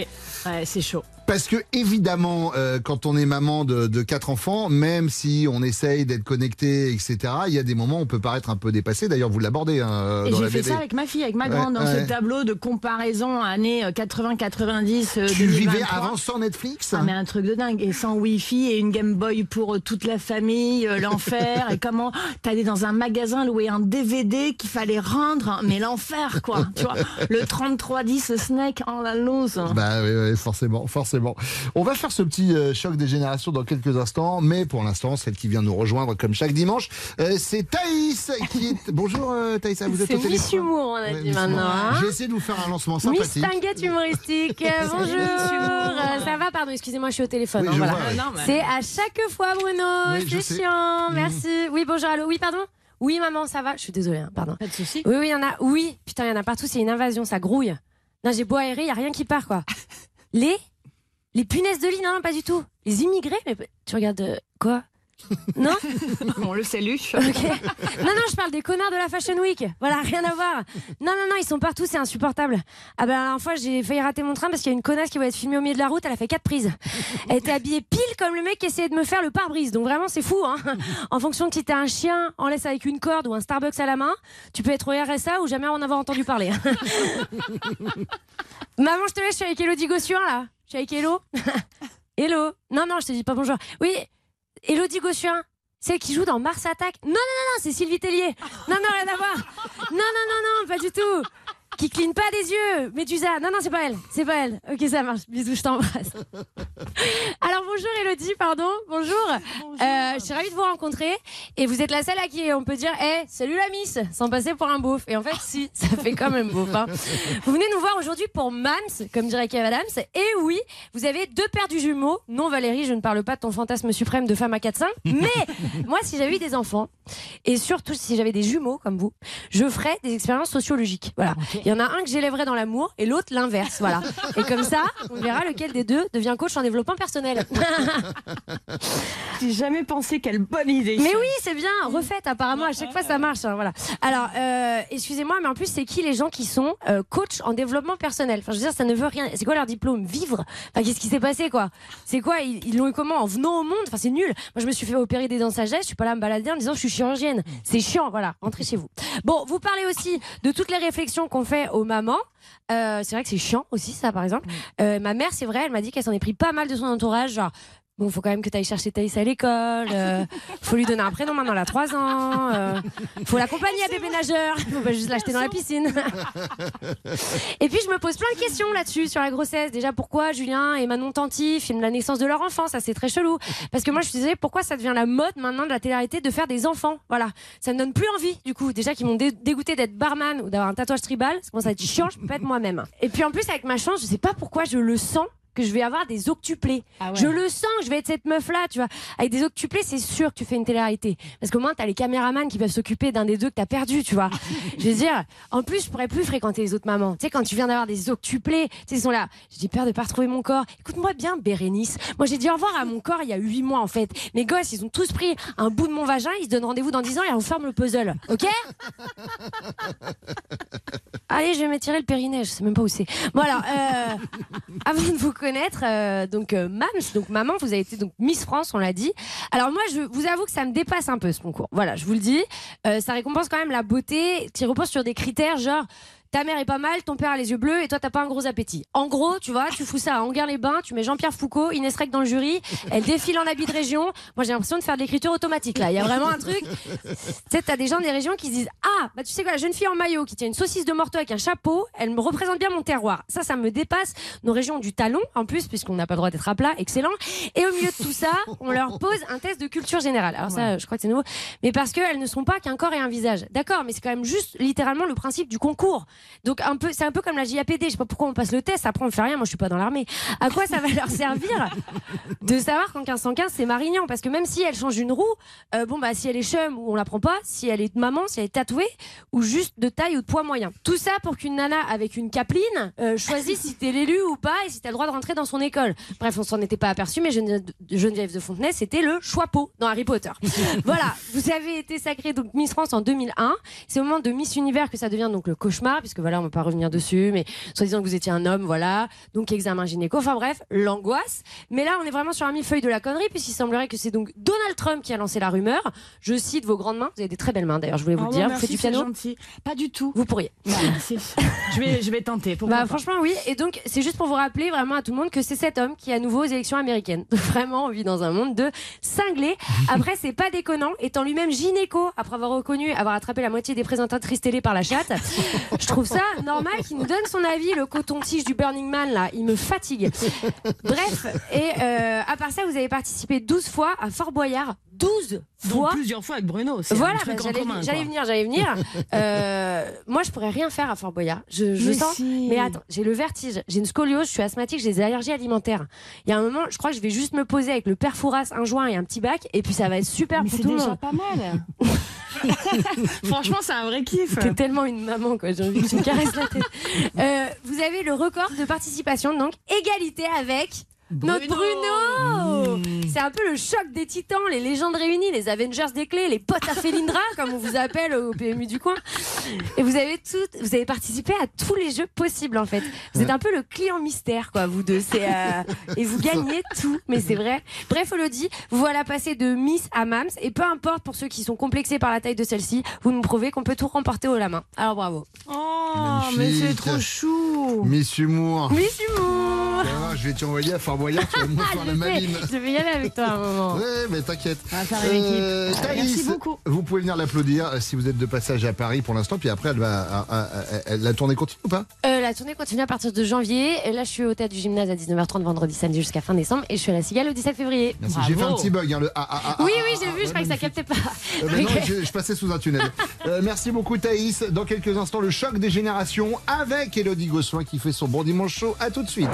ouais, c'est chaud. Parce que évidemment, euh, quand on est maman de, de quatre enfants, même si on essaye d'être connecté, etc., il y a des moments où on peut paraître un peu dépassé. D'ailleurs, vous l'abordez hein, Et j'ai fait BD. ça avec ma fille, avec ma Ouais, grande, dans ouais. ce tableau de comparaison années euh, 80-90. euh, Tu vivais 2023. avant sans Netflix Ah mais un truc de dingue et sans wifi et une Game Boy pour euh, toute la famille, euh, l'enfer et comment t'allais dans un magasin louer un DVD qu'il fallait rendre, mais l'enfer quoi, tu vois, le 3310 Snake en la loose. Bah oui, oui, forcément, forcément. Forcément. On va faire ce petit euh, choc des générations dans quelques instants, mais pour l'instant, celle qui vient nous rejoindre comme chaque dimanche, euh, c'est Thaïs qui est... Bonjour euh, Thaïs, vous êtes C'est au téléphone Miss Humour, on a Ouais, dit Miss maintenant. Hein. J'ai essayé de vous faire un lancement Miss sympathique. Tinguette humoristique, bonjour. Ça va, pardon, excusez-moi, je suis au téléphone. Oui, hein, voilà. C'est à chaque fois, Bruno. Oui, c'est chiant. Mhm. Merci. Oui, bonjour, allô. Oui, pardon. Oui, maman, ça va. Je suis désolée, hein, pardon. Pas de souci. Oui, oui, il y en a. Oui, putain, il y en a partout. C'est une invasion, ça grouille. Non, j'ai beau aérer, il y a rien qui part, quoi. Les les punaises de lit, non, non, pas du tout. Les immigrés, mais tu regardes euh, quoi Non On le salue. Non, non, je parle des connards de la Fashion Week. Voilà, rien à voir. Non, non, non, ils sont partout, c'est insupportable. Ah ben, la dernière fois, j'ai failli rater mon train parce qu'il y a une connasse qui va être filmée au milieu de la route, elle a fait quatre prises. Elle était habillée pile comme le mec qui essayait de me faire le pare-brise. Donc vraiment, c'est fou, hein. En fonction de si t'es un chien en laisse avec une corde ou un Starbucks à la main, tu peux être au RSA ou jamais en avoir entendu parler. Maman, je te laisse, je suis avec Elodie Gossuin, là. Je suis avec Hello. Hello. Non, non, je te dis pas bonjour. Oui, Elodie Gossuin. Celle qui joue dans Mars Attack. Non, non, non, non, c'est Sylvie Tellier. Non, non, rien à voir. Non, non, non, non, pas du tout. Qui cligne pas des yeux. Médusa. Non, non, c'est pas elle. C'est pas elle. Ok, ça marche. Bisous, je t'embrasse. Alors, bonjour Elodie, pardon. Bonjour. Euh, je suis ravie de vous rencontrer. Et vous êtes la seule à qui on peut dire, eh, salut la miss, sans passer pour un beauf. Et en fait, si, ça fait quand même beauf. hein. Vous venez nous voir aujourd'hui pour Mams, comme dirait Kev Adams. Et oui, vous avez deux paires du jumeau. Non, Valérie, je ne parle pas de ton fantasme suprême de femme à 4 seins. Mais moi, si j'avais eu des enfants, et surtout si j'avais des jumeaux comme vous, je ferais des expériences sociologiques. Voilà. Il y en a un que j'élèverais dans l'amour et l'autre l'inverse. Voilà. Et comme ça, on verra lequel des deux devient coach en développement personnel. J'ai jamais pensé quelle bonne idée. Mais oui, c'est bien, refaites apparemment, à chaque fois ça marche. hein, voilà. Alors, euh, excusez-moi, mais en plus, c'est qui les gens qui sont euh, coach en développement personnel? Enfin, je veux dire, ça ne veut rien. C'est quoi leur diplôme? Vivre? Enfin, qu'est-ce qui s'est passé, quoi? C'est quoi Ils ils l'ont eu comment? En venant au monde? Enfin, c'est nul. Moi, je me suis fait opérer des dents de sagesse, je suis pas là à me balader en disant je suis chirurgienne. C'est chiant, voilà, rentrez chez vous. Bon, vous parlez aussi de toutes les réflexions qu'on fait aux mamans. Euh, c'est vrai que c'est chiant aussi, ça, par exemple. Euh, ma mère, c'est vrai, elle m'a dit qu'elle s'en est pris pas mal de son entourage, genre. Bon, faut quand même que tu ailles chercher Thaïs à l'école. euh, faut lui donner un prénom maintenant, elle a 3 ans. euh, faut l'accompagner à bébé nageur. Faut pas juste l'acheter dans la piscine. Et puis, je me pose plein de questions là-dessus, sur la grossesse. Déjà, pourquoi Julien et Manon Tanti filment la naissance de leur enfant? Ça, c'est très chelou. Parce que moi, je suis désolée, pourquoi ça devient la mode maintenant de la télé-réalité de faire des enfants? Voilà. Ça me donne plus envie, du coup. Déjà qu'ils m'ont dé- dégoûté d'être barman ou d'avoir un tatouage tribal. Ça commence à être chiant, je peux pas être moi-même. Et puis, en plus, avec ma chance, je sais pas pourquoi je le sens que je vais avoir des octuplés. Ah ouais. Je le sens, que je vais être cette meuf-là, tu vois. Avec des octuplés, c'est sûr que tu fais une télé-réalité. Parce qu'au moins, t'as les caméramans qui peuvent s'occuper d'un des deux que t'as perdu, tu vois. je veux dire, en plus, je pourrais plus fréquenter les autres mamans. Tu sais, quand tu viens d'avoir des octuplés, tu sais, ils sont là. J'ai peur de pas retrouver mon corps. Écoute-moi bien, Bérénice. Moi, j'ai dit au revoir à mon corps il y a huit mois, en fait. Mes gosses, ils ont tous pris un bout de mon vagin, ils se donnent rendez-vous dans 10 ans et on forme le puzzle. Ok? Allez, je vais m'étirer le périnée, je sais même pas où c'est. Bon alors, euh, avant de vous connaître, euh, donc euh, Mams, donc maman, vous avez été donc Miss France, on l'a dit. Alors moi, je vous avoue que ça me dépasse un peu ce concours. Voilà, je vous le dis. Euh, ça récompense quand même la beauté qui repose sur des critères genre. Ta mère est pas mal, ton père a les yeux bleus et toi t'as pas un gros appétit. En gros, tu vois, tu fous ça à Anguin-les-Bains, tu mets Jean-Pierre Foucault, Inès Rec dans le jury, elle défile en habit de région. Moi j'ai l'impression de faire de l'écriture automatique là. Il y a vraiment un truc. Tu sais, t'as des gens des régions qui se disent Ah, bah tu sais quoi, la jeune fille en maillot qui tient une saucisse de morteau avec un chapeau, elle me représente bien mon terroir. Ça, ça me dépasse. Nos régions ont du talon, en plus, puisqu'on n'a pas le droit d'être à plat, excellent. Et au milieu de tout ça, on leur pose un test de culture générale. Alors ça, je crois que c'est nouveau. Mais parce qu'elles ne sont pas qu'un corps et un visage. D'accord, mais c'est quand même juste littéralement le principe du concours. Donc un peu, c'est un peu comme la JAPD. Je sais pas pourquoi on passe le test, après on fait rien. Moi, je suis pas dans l'armée. À quoi ça va leur servir de savoir qu'en 1515 c'est Marignan? Parce que même si elle change une roue, euh, bon bah si elle est chum ou on la prend pas, si elle est maman, si elle est tatouée ou juste de taille ou de poids moyen. Tout ça pour qu'une nana avec une capeline euh, choisisse si t'es l'élu ou pas et si t'as le droit de rentrer dans son école. Bref, on s'en était pas aperçu, mais Geneviève de Fontenay, c'était le choix-pot dans Harry Potter. voilà, vous avez été sacrée donc Miss France en 2001. C'est au moment de Miss Univers que ça devient donc le cauchemar, puisque voilà, on va pas revenir dessus, mais soi-disant que vous étiez un homme, voilà. Donc examen gynéco, enfin bref, l'angoisse. Mais là, on est vraiment sur un millefeuille de la connerie, puisqu'il semblerait que c'est donc Donald Trump qui a lancé la rumeur. Je cite vos grandes mains. Vous avez des très belles mains d'ailleurs, je voulais vous Oh, le dire. merci, vous faites du piano gentil. Pas du tout. Vous pourriez. Merci. je, vais, je vais tenter. Pourquoi Bah, franchement, oui. Et donc, c'est juste pour vous rappeler vraiment à tout le monde que c'est cet homme qui est à nouveau aux élections américaines. Donc, vraiment, on vit dans un monde de cinglés. Après, c'est pas déconnant. Étant lui-même gynéco, après avoir reconnu avoir attrapé la moitié des présentatrices télé par la chatte, je trouve trouve ça normal qu'il nous donne son avis. Le coton-tige du Burning Man, là, il me fatigue. Bref, et euh, à part ça, vous avez participé 12 fois à Fort Boyard. 12 Donc fois plusieurs fois avec Bruno. c'est voilà, bah, j'allais venir, j'allais venir. Euh, moi, je pourrais rien faire à Fort Boyard. Je, je Mais sens. si. Mais attends, j'ai le vertige, j'ai une scoliose, je suis asthmatique, j'ai des allergies alimentaires. Il y a un moment, je crois que je vais juste me poser avec le père Fouras, un joint et un petit bac, et puis ça va être super Mais pour c'est tout le déjà monde. pas mal. Franchement, c'est un vrai kiff. T'es tellement une maman, quoi. J'ai envie que tu me caresses la tête. Euh, vous avez le record de participation, donc égalité avec. Notre Bruno C'est un peu le choc des titans, les légendes réunies, les Avengers des clés, les potes à Felindra, comme on vous appelle au PMU du coin. Et vous avez tout, vous avez participé à tous les jeux possibles en fait. Vous êtes un peu le client mystère, quoi, vous deux. C'est, euh, et vous gagnez tout, mais c'est vrai. Bref, Elodie, vous voilà passer de Miss à Mams, et peu importe pour ceux qui sont complexés par la taille de celle-ci, vous nous prouvez qu'on peut tout remporter haut la main. Alors bravo. Oh, mais c'est trop chou. Miss Humour. Miss Humour. Va, je vais t'envoyer à Fort Boyard, tu vas me faire la je, vais, maline. je vais y aller avec toi un moment. Ouais, mais t'inquiète. On va faire une équipe. Ah, Thaïs, Merci beaucoup. Vous pouvez venir l'applaudir euh, si vous êtes de passage à Paris pour l'instant, puis après, elle va, à- à- à- à- la tournée continue ou pas? Euh, la tournée continue à partir de janvier. Et là, je suis au théâtre du gymnase à 19h30 vendredi, samedi jusqu'à fin décembre. Et je suis à la Cigale le 17 février. Merci. J'ai fait un petit bug, hein, le ah, ah, ah, Oui, ah, oui, ah, j'ai ah, vu, je croyais que ça captait pas. Euh, mais non, Ok. je, je passais sous un tunnel. Euh, merci beaucoup Thaïs. Dans quelques instants, le choc des générations avec Elodie Gossuin qui fait son bon dimanche chaud. À tout de suite.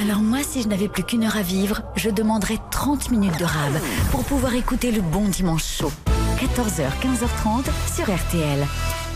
Alors moi, si je n'avais plus qu'une heure à vivre, je demanderais 30 minutes de rab pour pouvoir écouter le bon dimanche chaud. 14h, 15h30 sur RTL.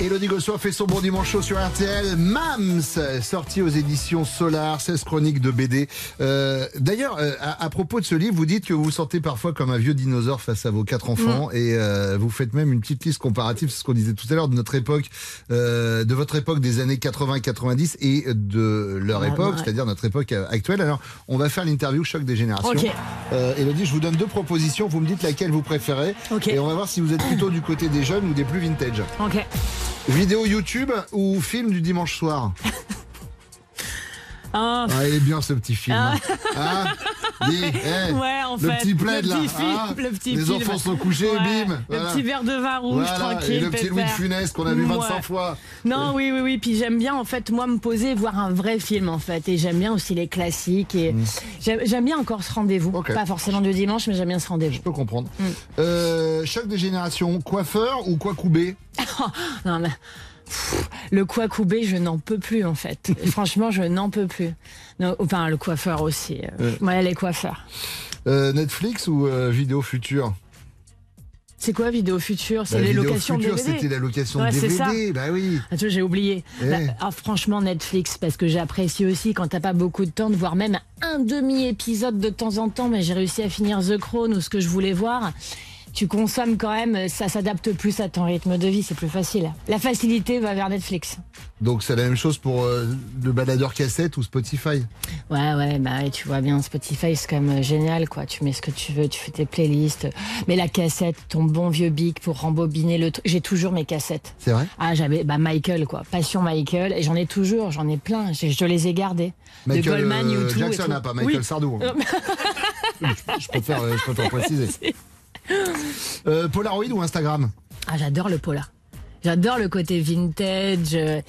Elodie Gossuin fait son bon dimanche chaud sur RTL. Mams, sorti aux éditions Solar, 16 chroniques de BD. Euh, D'ailleurs, euh, à, à propos de ce livre, vous dites que vous vous sentez parfois comme un vieux dinosaure face à vos quatre enfants et euh, vous faites même une petite liste comparative, c'est ce qu'on disait tout à l'heure, de notre époque, euh, de votre époque des années 80-90 et de leur Ah, époque, ouais. c'est-à-dire notre époque euh, actuelle. Alors, on va faire l'interview choc des générations. Ok. Euh, Elodie, je vous donne deux propositions, vous me dites laquelle vous préférez. Ok. Et on va voir si vous êtes plutôt du côté des jeunes ou des plus vintage. Ok. Vidéo YouTube ou film du dimanche soir Ah, Ah, il est bien ce petit film. Ah. hein. Ah, dis, ouais, en le fait. petit plaid le là. petit film, hein. le petit Les film. enfants sont couchés, Ouais, bim. Le voilà. petit verre de vin rouge, Voilà, tranquille. Et le petit Louis de. Funès qu'on a vu 25 Ouais. fois. Non, oui, oui, oui. Puis j'aime bien, en fait, moi, me poser voir un vrai film, en fait. Et j'aime bien aussi les classiques. Et Mm. j'aime bien encore ce rendez-vous. Pas forcément de dimanche, mais j'aime bien ce rendez-vous. Je peux comprendre. Mm. Euh, choc des générations, coiffeur ou quoi couper non, mais. Pff, Le quoi coubé, je n'en peux plus en fait. Franchement, je n'en peux plus. Non, enfin, le coiffeur aussi. euh, Ouais. Ouais, les coiffeurs. Euh, Netflix ou euh, vidéo future? C'est quoi Vidéo Future? C'est Bah, les locations de Future, DVD. c'était la location de Ouais, DVD, ça. bah oui. Attends, j'ai oublié. Eh. Bah, ah, franchement, Netflix, parce que j'apprécie aussi quand t'as pas beaucoup de temps de voir même un demi-épisode de temps en temps, mais j'ai réussi à finir The Crown ou ce que je voulais voir. Tu consommes quand même, ça s'adapte plus à ton rythme de vie, c'est plus facile. La facilité va vers Netflix. Donc c'est la même chose pour euh, le baladeur cassette ou Spotify? Ouais, ouais, bah ouais, tu vois bien, Spotify, c'est quand même euh, génial, quoi. Tu mets ce que tu veux, tu fais tes playlists. Mais la cassette, ton bon vieux bic pour rembobiner le truc. J'ai toujours mes cassettes. C'est vrai? Ah, j'avais, bah, Michael, quoi. Passion Michael. Et j'en ai toujours, j'en ai plein. Je les ai gardés. Michael de Goldman, euh, U2 et Jackson, tout. hein, pas Michael Oui. Sardou. hein. je préfère, euh, je préfère préciser. Euh, Polaroid ou Instagram? Ah, j'adore le polar. J'adore le côté vintage. euh,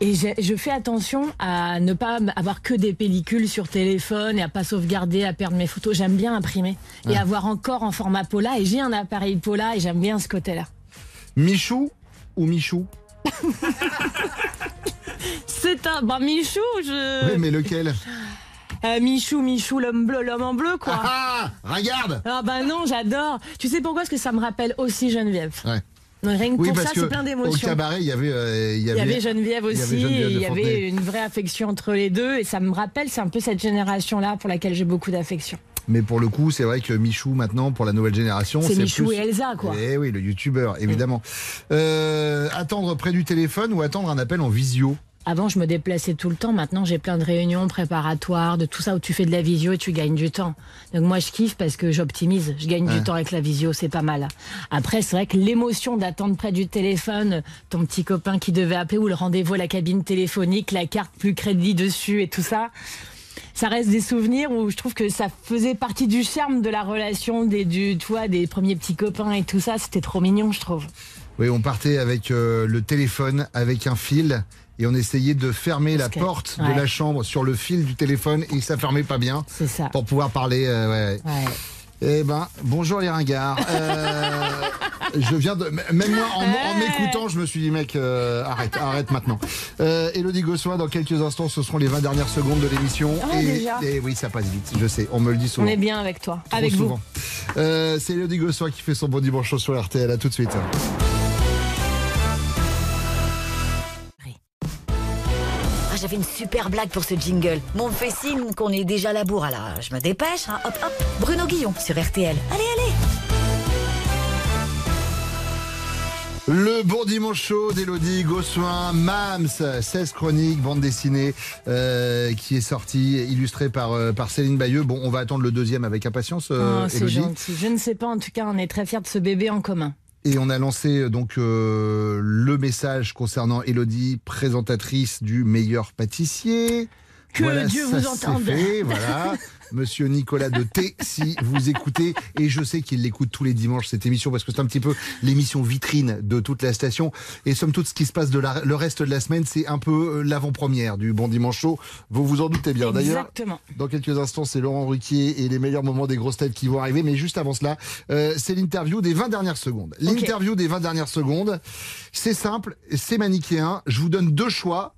Et je fais attention à ne pas avoir que des pellicules sur téléphone et à pas sauvegarder, à perdre mes photos. J'aime bien imprimer et Ouais. avoir encore en format Pola. Et j'ai un appareil Pola et j'aime bien ce côté-là. Michou ou Michou? C'est un. Bah, Michou, je. Oui, mais lequel? Euh, Michou, Michou, l'homme bleu, l'homme en bleu, quoi. Ah, regarde Ah, bah non, j'adore. Tu sais pourquoi? Parce que ça me rappelle aussi Geneviève. Ouais. Donc, rien que Oui, pour parce ça, c'est plein au d'émotions. cabaret, il y avait, euh, il y Il y avait, avait Geneviève il y aussi, avait il y avait une vraie affection entre les deux, et ça me rappelle, c'est un peu cette génération-là pour laquelle j'ai beaucoup d'affection. Mais pour le coup, c'est vrai que Michou, maintenant, pour la nouvelle génération, C'est Michou plus- et Elsa, quoi. Eh oui, le youtubeur, évidemment. Euh, attendre près du téléphone ou attendre un appel en visio? Avant, je me déplaçais tout le temps. Maintenant, j'ai plein de réunions préparatoires, de tout ça où tu fais de la visio et tu gagnes du temps. Donc moi, je kiffe parce que j'optimise. Je gagne Ouais. du temps avec la visio, c'est pas mal. Après, c'est vrai que l'émotion d'attendre près du téléphone, ton petit copain qui devait appeler ou le rendez-vous à la cabine téléphonique, la carte plus crédit dessus et tout ça. ça reste des souvenirs où je trouve que ça faisait partie du charme de la relation des, du, tu vois, des premiers petits copains et tout ça. C'était trop mignon, je trouve. Oui, on partait avec euh, le téléphone, avec un fil. Et on essayait de fermer la que- porte de ouais. la chambre sur le fil du téléphone et ça fermait pas bien. C'est ça. Pour pouvoir parler. euh, ouais. Ouais. Eh ben, bonjour les ringards. Euh, je viens de. Même moi, en, en m'écoutant, je me suis dit, mec, euh, arrête, arrête maintenant. Euh, Elodie Gossoin, dans quelques instants, ce seront les 20 dernières secondes de l'émission. Ah, et, déjà et oui, ça passe vite, je sais, on me le dit souvent. On est bien avec toi, Trop avec souvent. Euh, C'est Elodie Gossoin qui fait son bon dimanche chaud sur RTL. À tout de suite. J'avais une super blague pour ce jingle. Mon me fait signe qu'on est déjà à la bourre. Alors, je me dépêche. hein. Hop, hop. Bruno Guillon sur RTL. Allez, allez. Le bon dimanche chaud d'Elodie Gossuin, Mams, 16 chroniques, bande dessinée, euh, qui est sortie, illustrée par, euh, par Céline Bayeux. Bon, on va attendre le deuxième avec impatience, euh, Oh, gentil. Je ne sais pas, en tout cas, on est très fiers de ce bébé en commun. Et on a lancé euh, donc euh, le message concernant Elodie, présentatrice du meilleur pâtissier. Que Dieu ça vous entende. fait, voilà. Monsieur Nicolas de T, si vous écoutez, et je sais qu'il l'écoute tous les dimanches cette émission parce que c'est un petit peu l'émission vitrine de toute la station. Et somme toute, ce qui se passe de la- le reste de la semaine, c'est un peu euh, l'avant-première du Bon Dimanche Chaud. Vous vous en doutez bien. D'ailleurs, Exactement. dans quelques instants, c'est Laurent Ruquier et les meilleurs moments des grosses têtes qui vont arriver. Mais juste avant cela, euh, c'est l'interview des 20 dernières secondes. L'interview des 20 dernières secondes, c'est simple, c'est manichéen. Je vous donne deux choix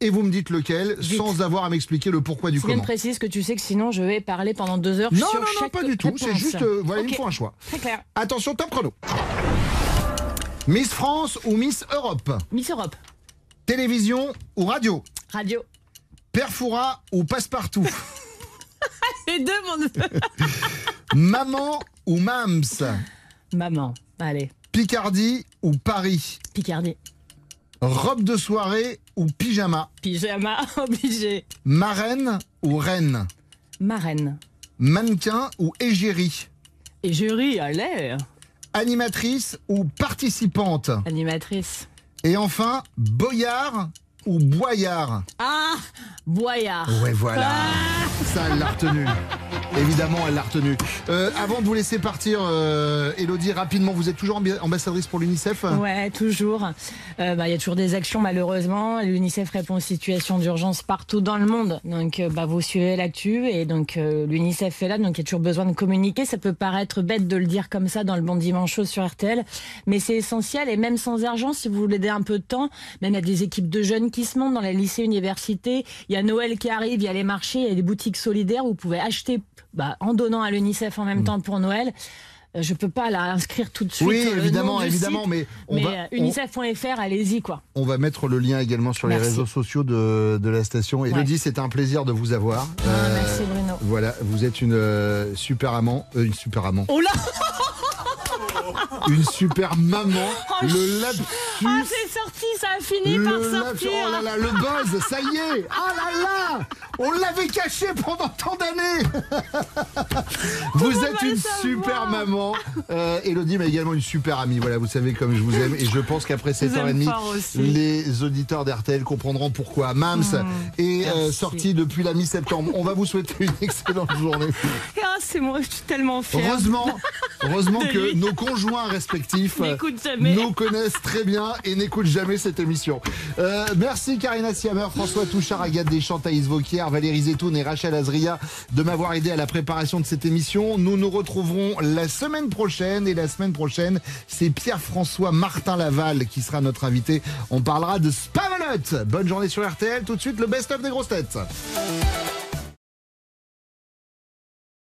et vous me dites lequel sans avoir à m'expliquer le pourquoi du comment. précise que tu sais que sinon je vais parler pendant deux heures Non, sur non, non, chaque pas du tout. C'est juste, euh, voilà, il me faut un choix. Très clair. Attention, top chrono. Miss France ou Miss Europe? Miss Europe. Télévision ou radio? Radio. Perfora ou Passepartout? Les deux, mon neveu. Maman ou Mams? Maman. Allez. Picardie ou Paris? Picardie. Robe de soirée ou pyjama Pyjama obligé. Marraine ou reine Marraine. Mannequin ou égérie Et jury, allez. Animatrice ou participante Animatrice. Et enfin, boyard ou boyard Ah Boyard. Ouais, voilà. Ça, elle l'a retenu. Évidemment, elle l'a retenu. Euh, avant de vous laisser partir, euh, Elodie, rapidement, vous êtes toujours ambassadrice pour l'UNICEF? Ouais, toujours. Euh, bah, Il y a toujours des actions, malheureusement. L'UNICEF répond aux situations d'urgence partout dans le monde. Donc, euh, bah, vous suivez l'actu et donc l'UNICEF est là. Donc, il y a toujours besoin de communiquer. Ça peut paraître bête de le dire comme ça dans le bon dimanche chaud sur RTL, mais c'est essentiel. Et même sans argent, si vous voulez aider un peu de temps, même il y a des équipes de jeunes qui se dans les lycées, universités. Il y a Noël qui arrive, il y a les marchés, il y a des boutiques solidaires où vous pouvez acheter bah, en donnant à l'UNICEF en même temps pour Noël. Euh, Je peux pas là inscrire tout de suite. Oui, euh, évidemment, évidemment, site, mais on mais va- euh, unicef.fr, allez-y quoi. On va mettre le lien également sur les réseaux sociaux de, de la station. Elodie, c'était un plaisir de vous avoir. Euh, merci, Bruno. Voilà, vous êtes une euh, super amant, euh, une super amant, Oh là une super maman. Oh, le lapsus. Ah, c'est sorti, ça a fini le par sortir. Oh là là, le buzz, ça y est. Ah là là, on l'avait caché pendant tant d'années. vous êtes une super maman. Euh, Elodie, mais également une super amie. Voilà, vous savez comme je vous aime. Et je pense qu'après Je vous aime 7h30, fort aussi. les auditeurs d'RTL comprendront pourquoi Mams est euh, sorti depuis la mi-septembre. On va vous souhaiter une excellente journée. Ah, c'est moi, je suis tellement fière. Heureusement, heureusement que nos conjoints respectifs euh, nous connaissent très bien et n'écoutent jamais cette émission. Euh, merci Karina Siamer, François Touchard, Agathe Deschamps, Thaïs Vauquier, Valérie Zetoun et Rachel Azria de m'avoir aidé à la préparation de cette émission. Nous nous retrouverons la semaine prochaine et la semaine prochaine, c'est Pierre-François Martin Laval qui sera notre invité. On parlera de Spamalot. Bonne journée sur RTL. Tout de suite, le best-of des grosses têtes.